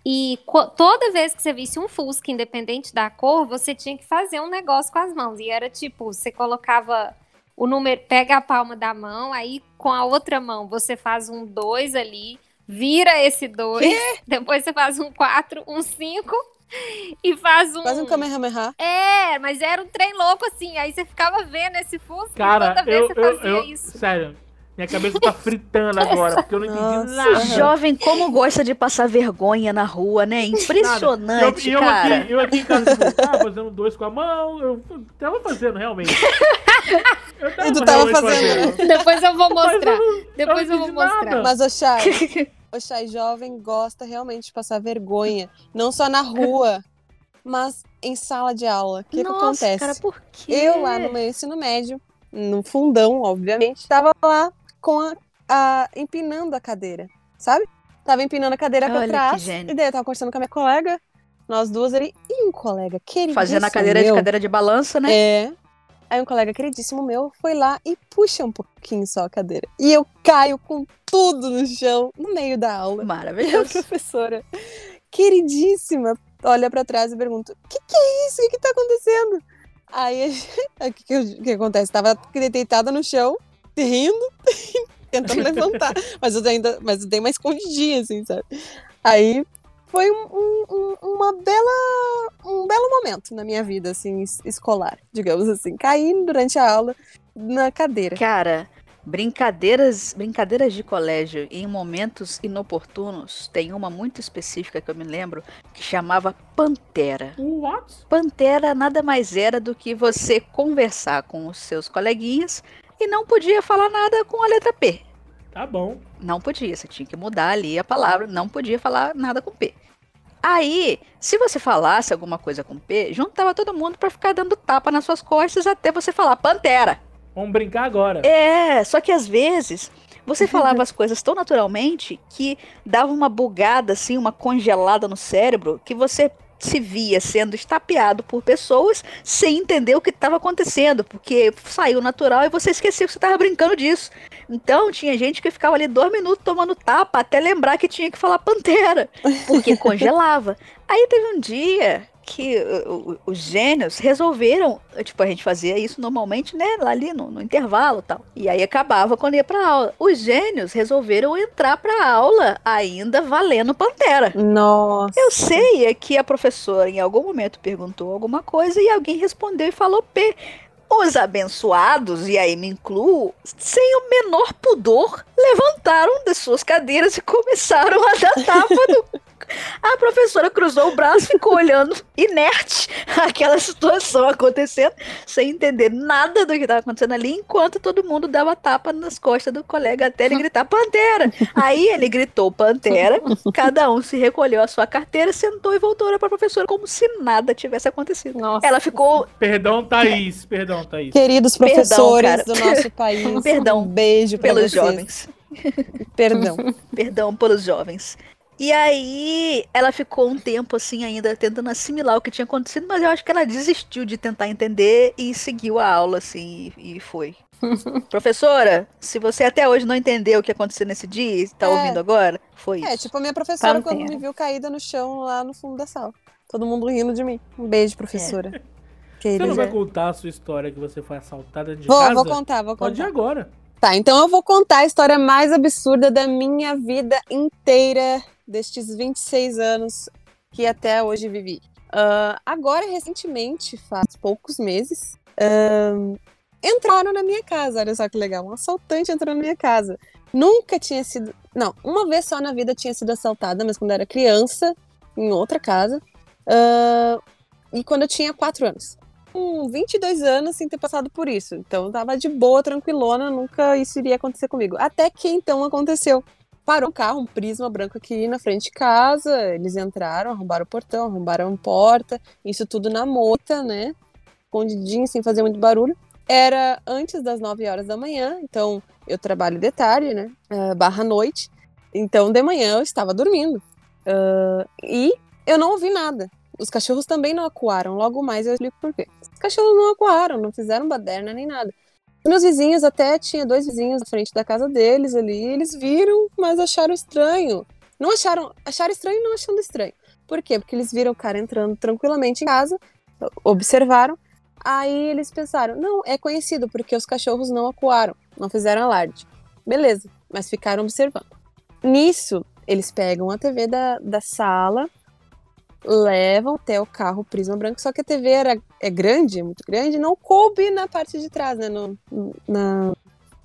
E toda vez que você visse um Fusca, independente da cor, você tinha que fazer um negócio com as mãos. E era tipo: você colocava o número, pega a palma da mão, aí com a outra mão você faz um 2 ali, vira esse 2, depois você faz um 4, um 5 e faz um. Quase um Kamehameha. É, mas era um trem louco assim. Aí você ficava vendo esse Fusca Cara, e toda vez eu, você eu, fazia eu, isso. sério, minha cabeça tá fritando agora, porque eu não entendi Nossa. nada. Jovem, como gosta de passar vergonha na rua, né? Impressionante, eu, eu cara. Aqui, eu aqui em casa, tipo, ah, fazendo dois com a mão, eu tava fazendo realmente. Eu E tu tava realmente fazendo, Depois eu vou mostrar. não Depois eu vou mostrar. nada. Mas o Chay, o Chay jovem gosta realmente de passar vergonha. Não só na rua, mas em sala de aula. O que, que acontece? cara, por quê? Eu lá no meu ensino médio, no fundão, obviamente, tava lá com a, a- empinando a cadeira, sabe? Tava empinando a cadeira que trás. E daí eu tava conversando com a minha colega, nós duas ali, e um colega queridíssimo Fazendo a cadeira de meu, cadeira de balança, né? É. Aí um colega queridíssimo meu foi lá e puxa um pouquinho só a cadeira. E eu caio com tudo no chão, no meio da aula. E a Maravilhoso. professora, queridíssima, olha pra trás e pergunta: O que, que é isso? O que, que tá acontecendo? Aí o que, que acontece? Tava deitada no chão, rindo, tentando levantar. Mas eu ainda, mas eu dei uma escondidinha, assim, sabe? Aí foi um, um- um- uma bela, um belo momento na minha vida, assim, es- escolar, digamos assim. Caí durante a aula na cadeira. Cara, brincadeiras, brincadeiras de colégio em momentos inoportunos, tem uma muito específica que eu me lembro que chamava Pantera. What? Pantera nada mais era do que você conversar com os seus coleguinhas e não podia falar nada com a letra P. Tá bom. Não podia, você tinha que mudar ali a palavra, não podia falar nada com P. Aí, se você falasse alguma coisa com P, juntava todo mundo pra ficar dando tapa nas suas costas até você falar Pantera. Vamos brincar agora. É, só que às vezes você falava as coisas tão naturalmente que dava uma bugada, assim, uma congelada no cérebro, que você se via sendo estapeado por pessoas sem entender o que estava acontecendo, porque saiu natural e você esqueceu que você estava brincando disso. Então tinha gente que ficava ali dois minutos tomando tapa até lembrar que tinha que falar pantera, porque congelava. Aí teve um dia que uh, os gênios resolveram, tipo, a gente fazia isso normalmente, né, lá ali no, no intervalo e tal. E aí acabava quando ia pra aula. Os gênios resolveram entrar pra aula ainda valendo Pantera. Nossa. Eu sei é que a professora em algum momento perguntou alguma coisa e alguém respondeu e falou P. Os abençoados, e aí me incluo, sem o menor pudor, levantaram das suas cadeiras e começaram a dar tapa no a professora cruzou o braço e ficou olhando inerte aquela situação acontecendo, sem entender nada do que estava acontecendo ali, enquanto todo mundo dava tapa nas costas do colega até ele gritar Pantera. Aí ele gritou Pantera, cada um se recolheu a sua carteira, sentou e voltou para a professora como se nada tivesse acontecido. Nossa. Ela ficou Perdão, Thaís. Perdão, Thaís. Queridos Perdão, professores cara. do nosso país, Perdão um beijo pelos vocês. jovens. Perdão. Perdão pelos jovens. E aí, ela ficou um tempo assim ainda tentando assimilar o que tinha acontecido, mas eu acho que ela desistiu de tentar entender e seguiu a aula assim e, e foi. Professora, se você até hoje não entendeu o que aconteceu nesse dia e tá É. ouvindo agora, foi É, isso. tipo a minha professora quando Pantera. me viu caída no chão lá no fundo da sala. Todo mundo rindo de mim. Um beijo, professora. Você não Querida. vai contar a sua história que você foi assaltada de Vou, casa? vou contar, vou Pode ir contar. agora. Tá, então eu vou contar a história mais absurda da minha vida inteira, destes 26 anos que até hoje vivi. Ah, agora, recentemente, faz poucos meses, ahn, entraram na minha casa. Olha só que legal, um assaltante entrou na minha casa. Nunca tinha sido. Não, uma vez só na vida tinha sido assaltada, mas quando eu era criança, em outra casa. Ah, e quando eu tinha 4 anos com 22 anos sem ter passado por isso. Então tava de boa, tranquilona, nunca isso iria acontecer comigo. Até que então aconteceu. Parou um carro, um prisma branco aqui na frente de casa, eles entraram, arrombaram o portão, arrombaram a porta, isso tudo na mota, né? Escondidinho, sem fazer muito barulho. Era antes das 9 horas da manhã, então eu trabalho de tarde, né? Ah, barra noite. Então de manhã eu estava dormindo. Ah, e eu não ouvi nada. Os cachorros também não acuaram. Logo mais eu explico por quê. Os cachorros não acuaram, não fizeram baderna nem nada. Meus vizinhos, até tinha dois vizinhos na frente da casa deles ali, eles viram, mas acharam estranho. Não acharam, acharam estranho não achando estranho. Por quê? Porque eles viram o cara entrando tranquilamente em casa, observaram, aí eles pensaram, não, é conhecido, porque os cachorros não acuaram, não fizeram alarde. Beleza, mas ficaram observando. Nisso, eles pegam a TV da, da sala, levam até o carro Prisma Branco, só que a TV era, é grande, muito grande, não coube na parte de trás, né, no, na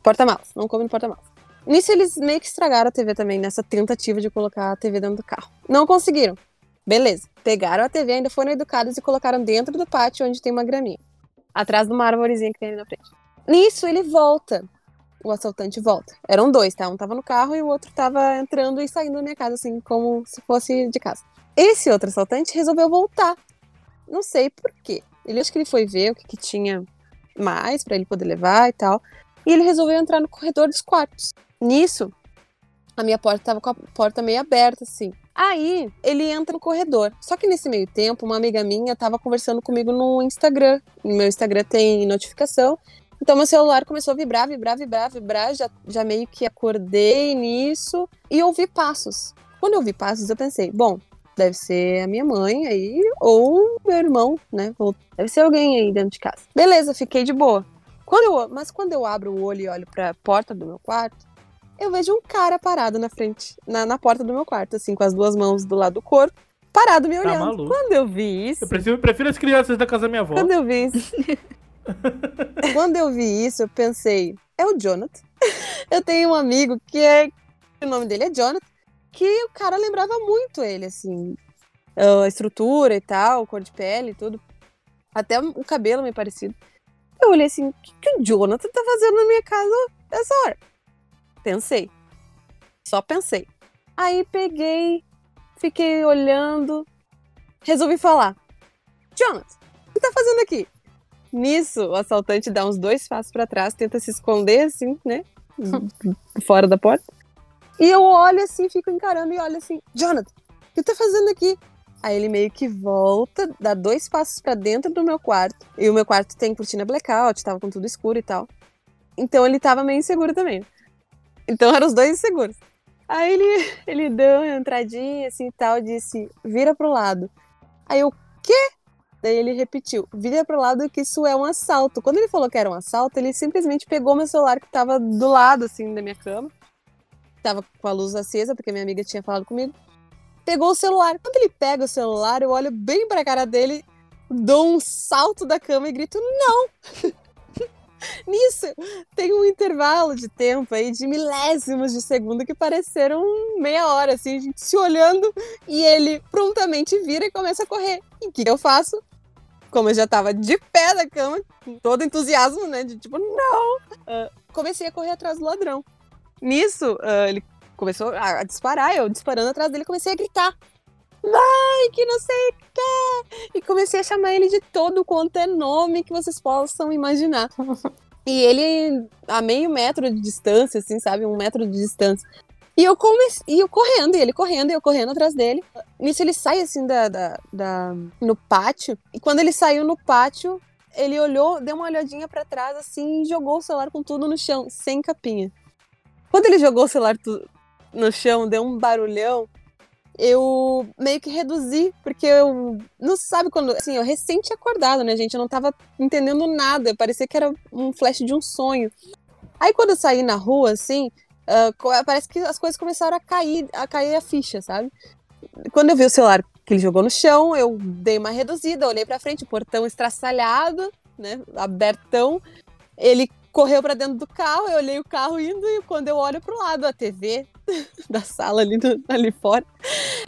porta-malas, não coube no porta-malas. Nisso eles meio que estragaram a TV também, nessa tentativa de colocar a TV dentro do carro. Não conseguiram. Beleza, pegaram a TV, ainda foram educados e colocaram dentro do pátio onde tem uma graminha, atrás de uma arvorezinha que tem ali na frente. Nisso ele volta, o assaltante volta. Eram dois, tá? Um tava no carro e o outro tava entrando e saindo da minha casa, assim, como se fosse de casa. Esse outro assaltante resolveu voltar. Não sei por quê. Ele acho que ele foi ver o que, que tinha mais pra ele poder levar e tal. E ele resolveu entrar no corredor dos quartos. Nisso, a minha porta tava com a porta meio aberta, assim. Aí, ele entra no corredor. Só que nesse meio tempo, uma amiga minha tava conversando comigo no Instagram. Meu Instagram tem notificação. Então, meu celular começou a vibrar, vibrar, vibrar, vibrar. Já, já meio que acordei nisso e ouvi passos. Quando eu ouvi passos, eu pensei, bom, deve ser a minha mãe aí, ou meu irmão, né? Deve ser alguém aí dentro de casa. Beleza, fiquei de boa. Quando eu, mas quando eu abro o olho e olho pra porta do meu quarto, eu vejo um cara parado na frente, na, na porta do meu quarto, assim, com as duas mãos do lado do corpo, parado me Tá olhando. maluco. Quando eu vi isso, Eu prefiro, prefiro as crianças da casa da minha avó. quando eu vi isso. quando eu vi isso, eu pensei, é o Jonathan. Eu tenho um amigo que é. O nome dele é Jonathan, que o cara lembrava muito ele, assim. A estrutura e tal, cor de pele e tudo. Até o cabelo me parecido. Eu olhei assim, o que, que o Jonathan tá fazendo na minha casa essa hora? Pensei. Só pensei. Aí peguei, fiquei olhando, resolvi falar. Jonathan, o que tá fazendo aqui? Nisso, o assaltante dá uns dois passos pra trás, tenta se esconder, assim, né? Fora da porta. E eu olho assim, fico encarando e olho assim, Jonathan, o que tá fazendo aqui? Aí ele meio que volta, dá dois passos pra dentro do meu quarto. E o meu quarto tem cortina blackout, tava com tudo escuro e tal. Então ele tava meio inseguro também. Então eram os dois inseguros. Aí ele, ele deu uma entradinha assim e tal, disse, vira pro lado. Aí eu, quê? Daí ele repetiu, vira pro lado que isso é um assalto. Quando ele falou que era um assalto, ele simplesmente pegou meu celular que tava do lado, assim, da minha cama. Tava com a luz acesa, porque minha amiga tinha falado comigo. Pegou o celular. Quando ele pega o celular, eu olho bem pra cara dele, dou um salto da cama e grito, não! Nisso, tem um intervalo de tempo aí de milésimos de segundo que pareceram meia hora, assim, a gente se olhando e ele prontamente vira e começa a correr. E o que eu faço? Como eu já tava de pé da cama, todo entusiasmo, né? De tipo, não! Ah, comecei a correr atrás do ladrão. Nisso, ah, ele começou a a disparar, eu disparando atrás dele, comecei a gritar. Vai, que não sei o que! E comecei a chamar ele de todo quanto é nome que vocês possam imaginar. E ele a meio metro de distância, assim, sabe? Um metro de distância. E eu comecei, e eu correndo, e ele correndo, e eu correndo atrás dele. Nisso ele sai, assim, da, da, da- no pátio. E quando ele saiu no pátio, ele olhou, deu uma olhadinha pra trás, assim, e jogou o celular com tudo no chão, sem capinha. Quando ele jogou o celular no chão, deu um barulhão, eu meio que reduzi, porque eu não sabe quando, assim, eu tinha acordado, né, gente? Eu não tava entendendo nada, parecia que era um flash de um sonho. Aí quando eu saí na rua, assim, co- parece que as coisas começaram a cair, a cair a ficha, sabe? Quando eu vi o celular que ele jogou no chão, eu dei uma reduzida, olhei pra frente, o portão estraçalhado, né, abertão. Ele correu pra dentro do carro, eu olhei o carro indo e quando eu olho pro lado, a TV da sala ali, ali fora,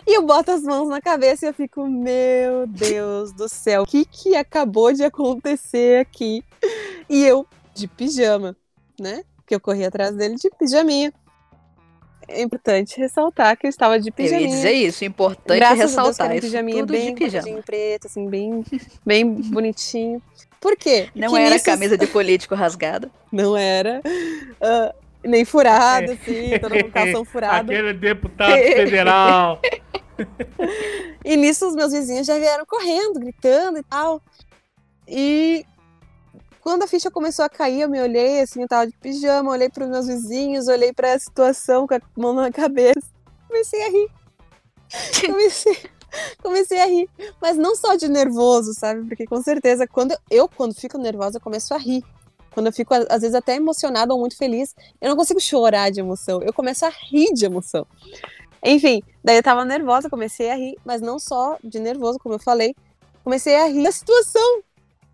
e eu boto as mãos na cabeça e eu fico, meu Deus do céu, o que que acabou de acontecer aqui? E eu de pijama, né? Porque eu corri atrás dele de pijaminha. É importante ressaltar que eu estava de Eu pijaminha. ia dizer isso, importante Graças a Deus que ressaltar era um isso. pijaminha Tudo bem de pijama. preto, assim, bem, bem bonitinho. Por quê? Não Porque era nisso- camisa de político rasgada. Não era. Ah, nem furada, assim, toda com calção furado. Aquele deputado federal. E nisso os meus vizinhos já vieram correndo, gritando e tal. E quando a ficha começou a cair, eu me olhei, assim, eu tava de pijama, olhei pros meus vizinhos, olhei pra situação com a mão na cabeça. Comecei a rir. Comecei, comecei a rir. Mas não só de nervoso, sabe? Porque com certeza, quando eu, quando fico nervosa, eu começo a rir. Quando eu fico, às vezes, até emocionada ou muito feliz, eu não consigo chorar de emoção. Eu começo a rir de emoção. Enfim, daí eu tava nervosa, comecei a rir, mas não só de nervoso, como eu falei, comecei a rir da situação,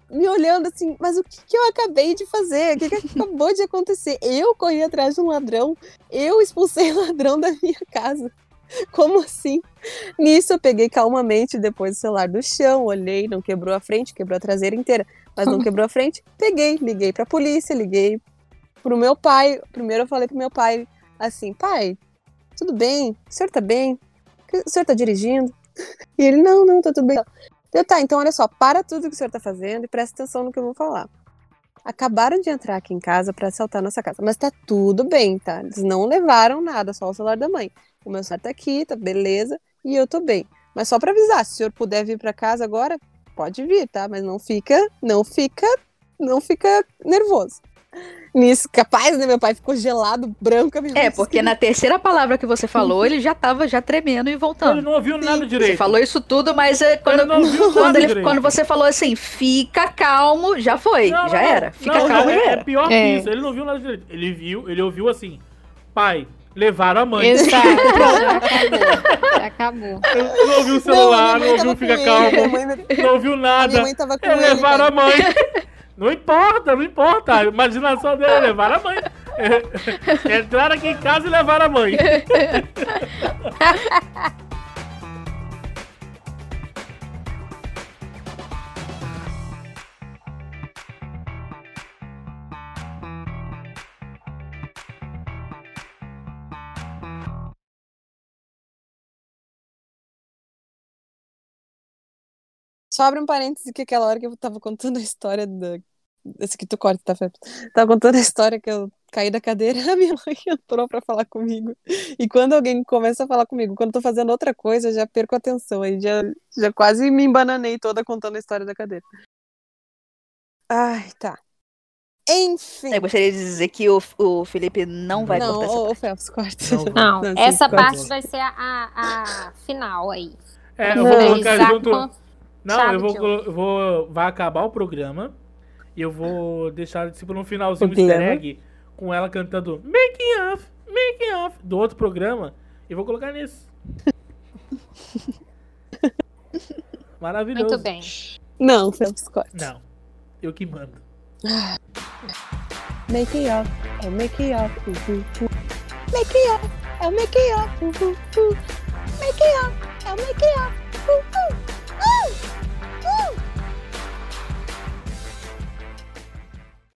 me olhando assim, mas o que, que eu acabei de fazer? O que, que acabou de acontecer? Eu corri atrás de um ladrão, eu expulsei o ladrão da minha casa. Como assim? Nisso eu peguei calmamente depois o celular do chão, olhei, não quebrou a frente, quebrou a traseira inteira, mas não quebrou a frente. Peguei, liguei pra polícia, liguei pro meu pai. Primeiro eu falei pro meu pai assim, pai, tudo bem? O senhor tá bem? O senhor tá dirigindo? E ele, não, não, tá tudo bem. Eu, tá, então olha só, para tudo que o senhor tá fazendo e presta atenção no que eu vou falar. Acabaram de entrar aqui em casa pra assaltar nossa casa, mas tá tudo bem, tá? Eles não levaram nada, só o celular da mãe. O meu celular tá aqui, tá beleza, e eu tô bem. Mas só pra avisar, se o senhor puder vir pra casa agora, pode vir, tá? Mas não fica, não fica, não fica nervoso. Nisso, capaz, né? Meu pai ficou gelado, branco. É, porque na terceira palavra que você falou, ele já tava já tremendo e Ele voltando. não ouviu nada Você direito. falou isso tudo, mas é, quando, Ele não ouviu quando, nada ele- quando você falou assim, fica calmo, já foi, Não, já não, era. Fica Não, calmo, é, já é era. pior que É. isso. Ele não viu nada direito. Ele viu, ele ouviu assim: pai, levaram a mãe. Exato, já acabou. Já acabou. Não ouviu o Não, a celular, não, mãe ouviu fica calmo, minha mãe- não ouviu A nada. minha mãe tava com É, ele. levaram a mãe. Não importa, não importa. A imaginação dele é levar a mãe. É, entraram aqui em casa e levaram a mãe. Só abre um parêntese que aquela hora que eu tava contando a história da. Esse que tu corta, tá, Fê? Tava contando a história que eu caí da cadeira, a minha mãe entrou pra falar comigo. E quando alguém começa a falar comigo, quando eu tô fazendo outra coisa, eu já perco a atenção. Aí já, já quase me embananei toda contando a história da cadeira. Ai, tá. Enfim. Eu gostaria de dizer que o, o Felipe não vai não, cortar essa parte. Phelps, corta. Não. Não, sim, essa corta. parte vai ser a, a, a final aí. É, eu Não. vou colocar junto. Não, eu vou, eu vou. Vai acabar o programa. E eu vou ah. deixar tipo, no finalzinho o easter egg com ela cantando Making Off, Making Off do outro programa. E vou colocar nesse. Maravilhoso. Muito bem. Não, Phelps Scott. Não. Eu que mando. Ah. Making Up, é Making Up, Uh, uh, uh. Making Up, é Making Up, Uh, uh, uh. Making up, é Making Up. Uh, uh.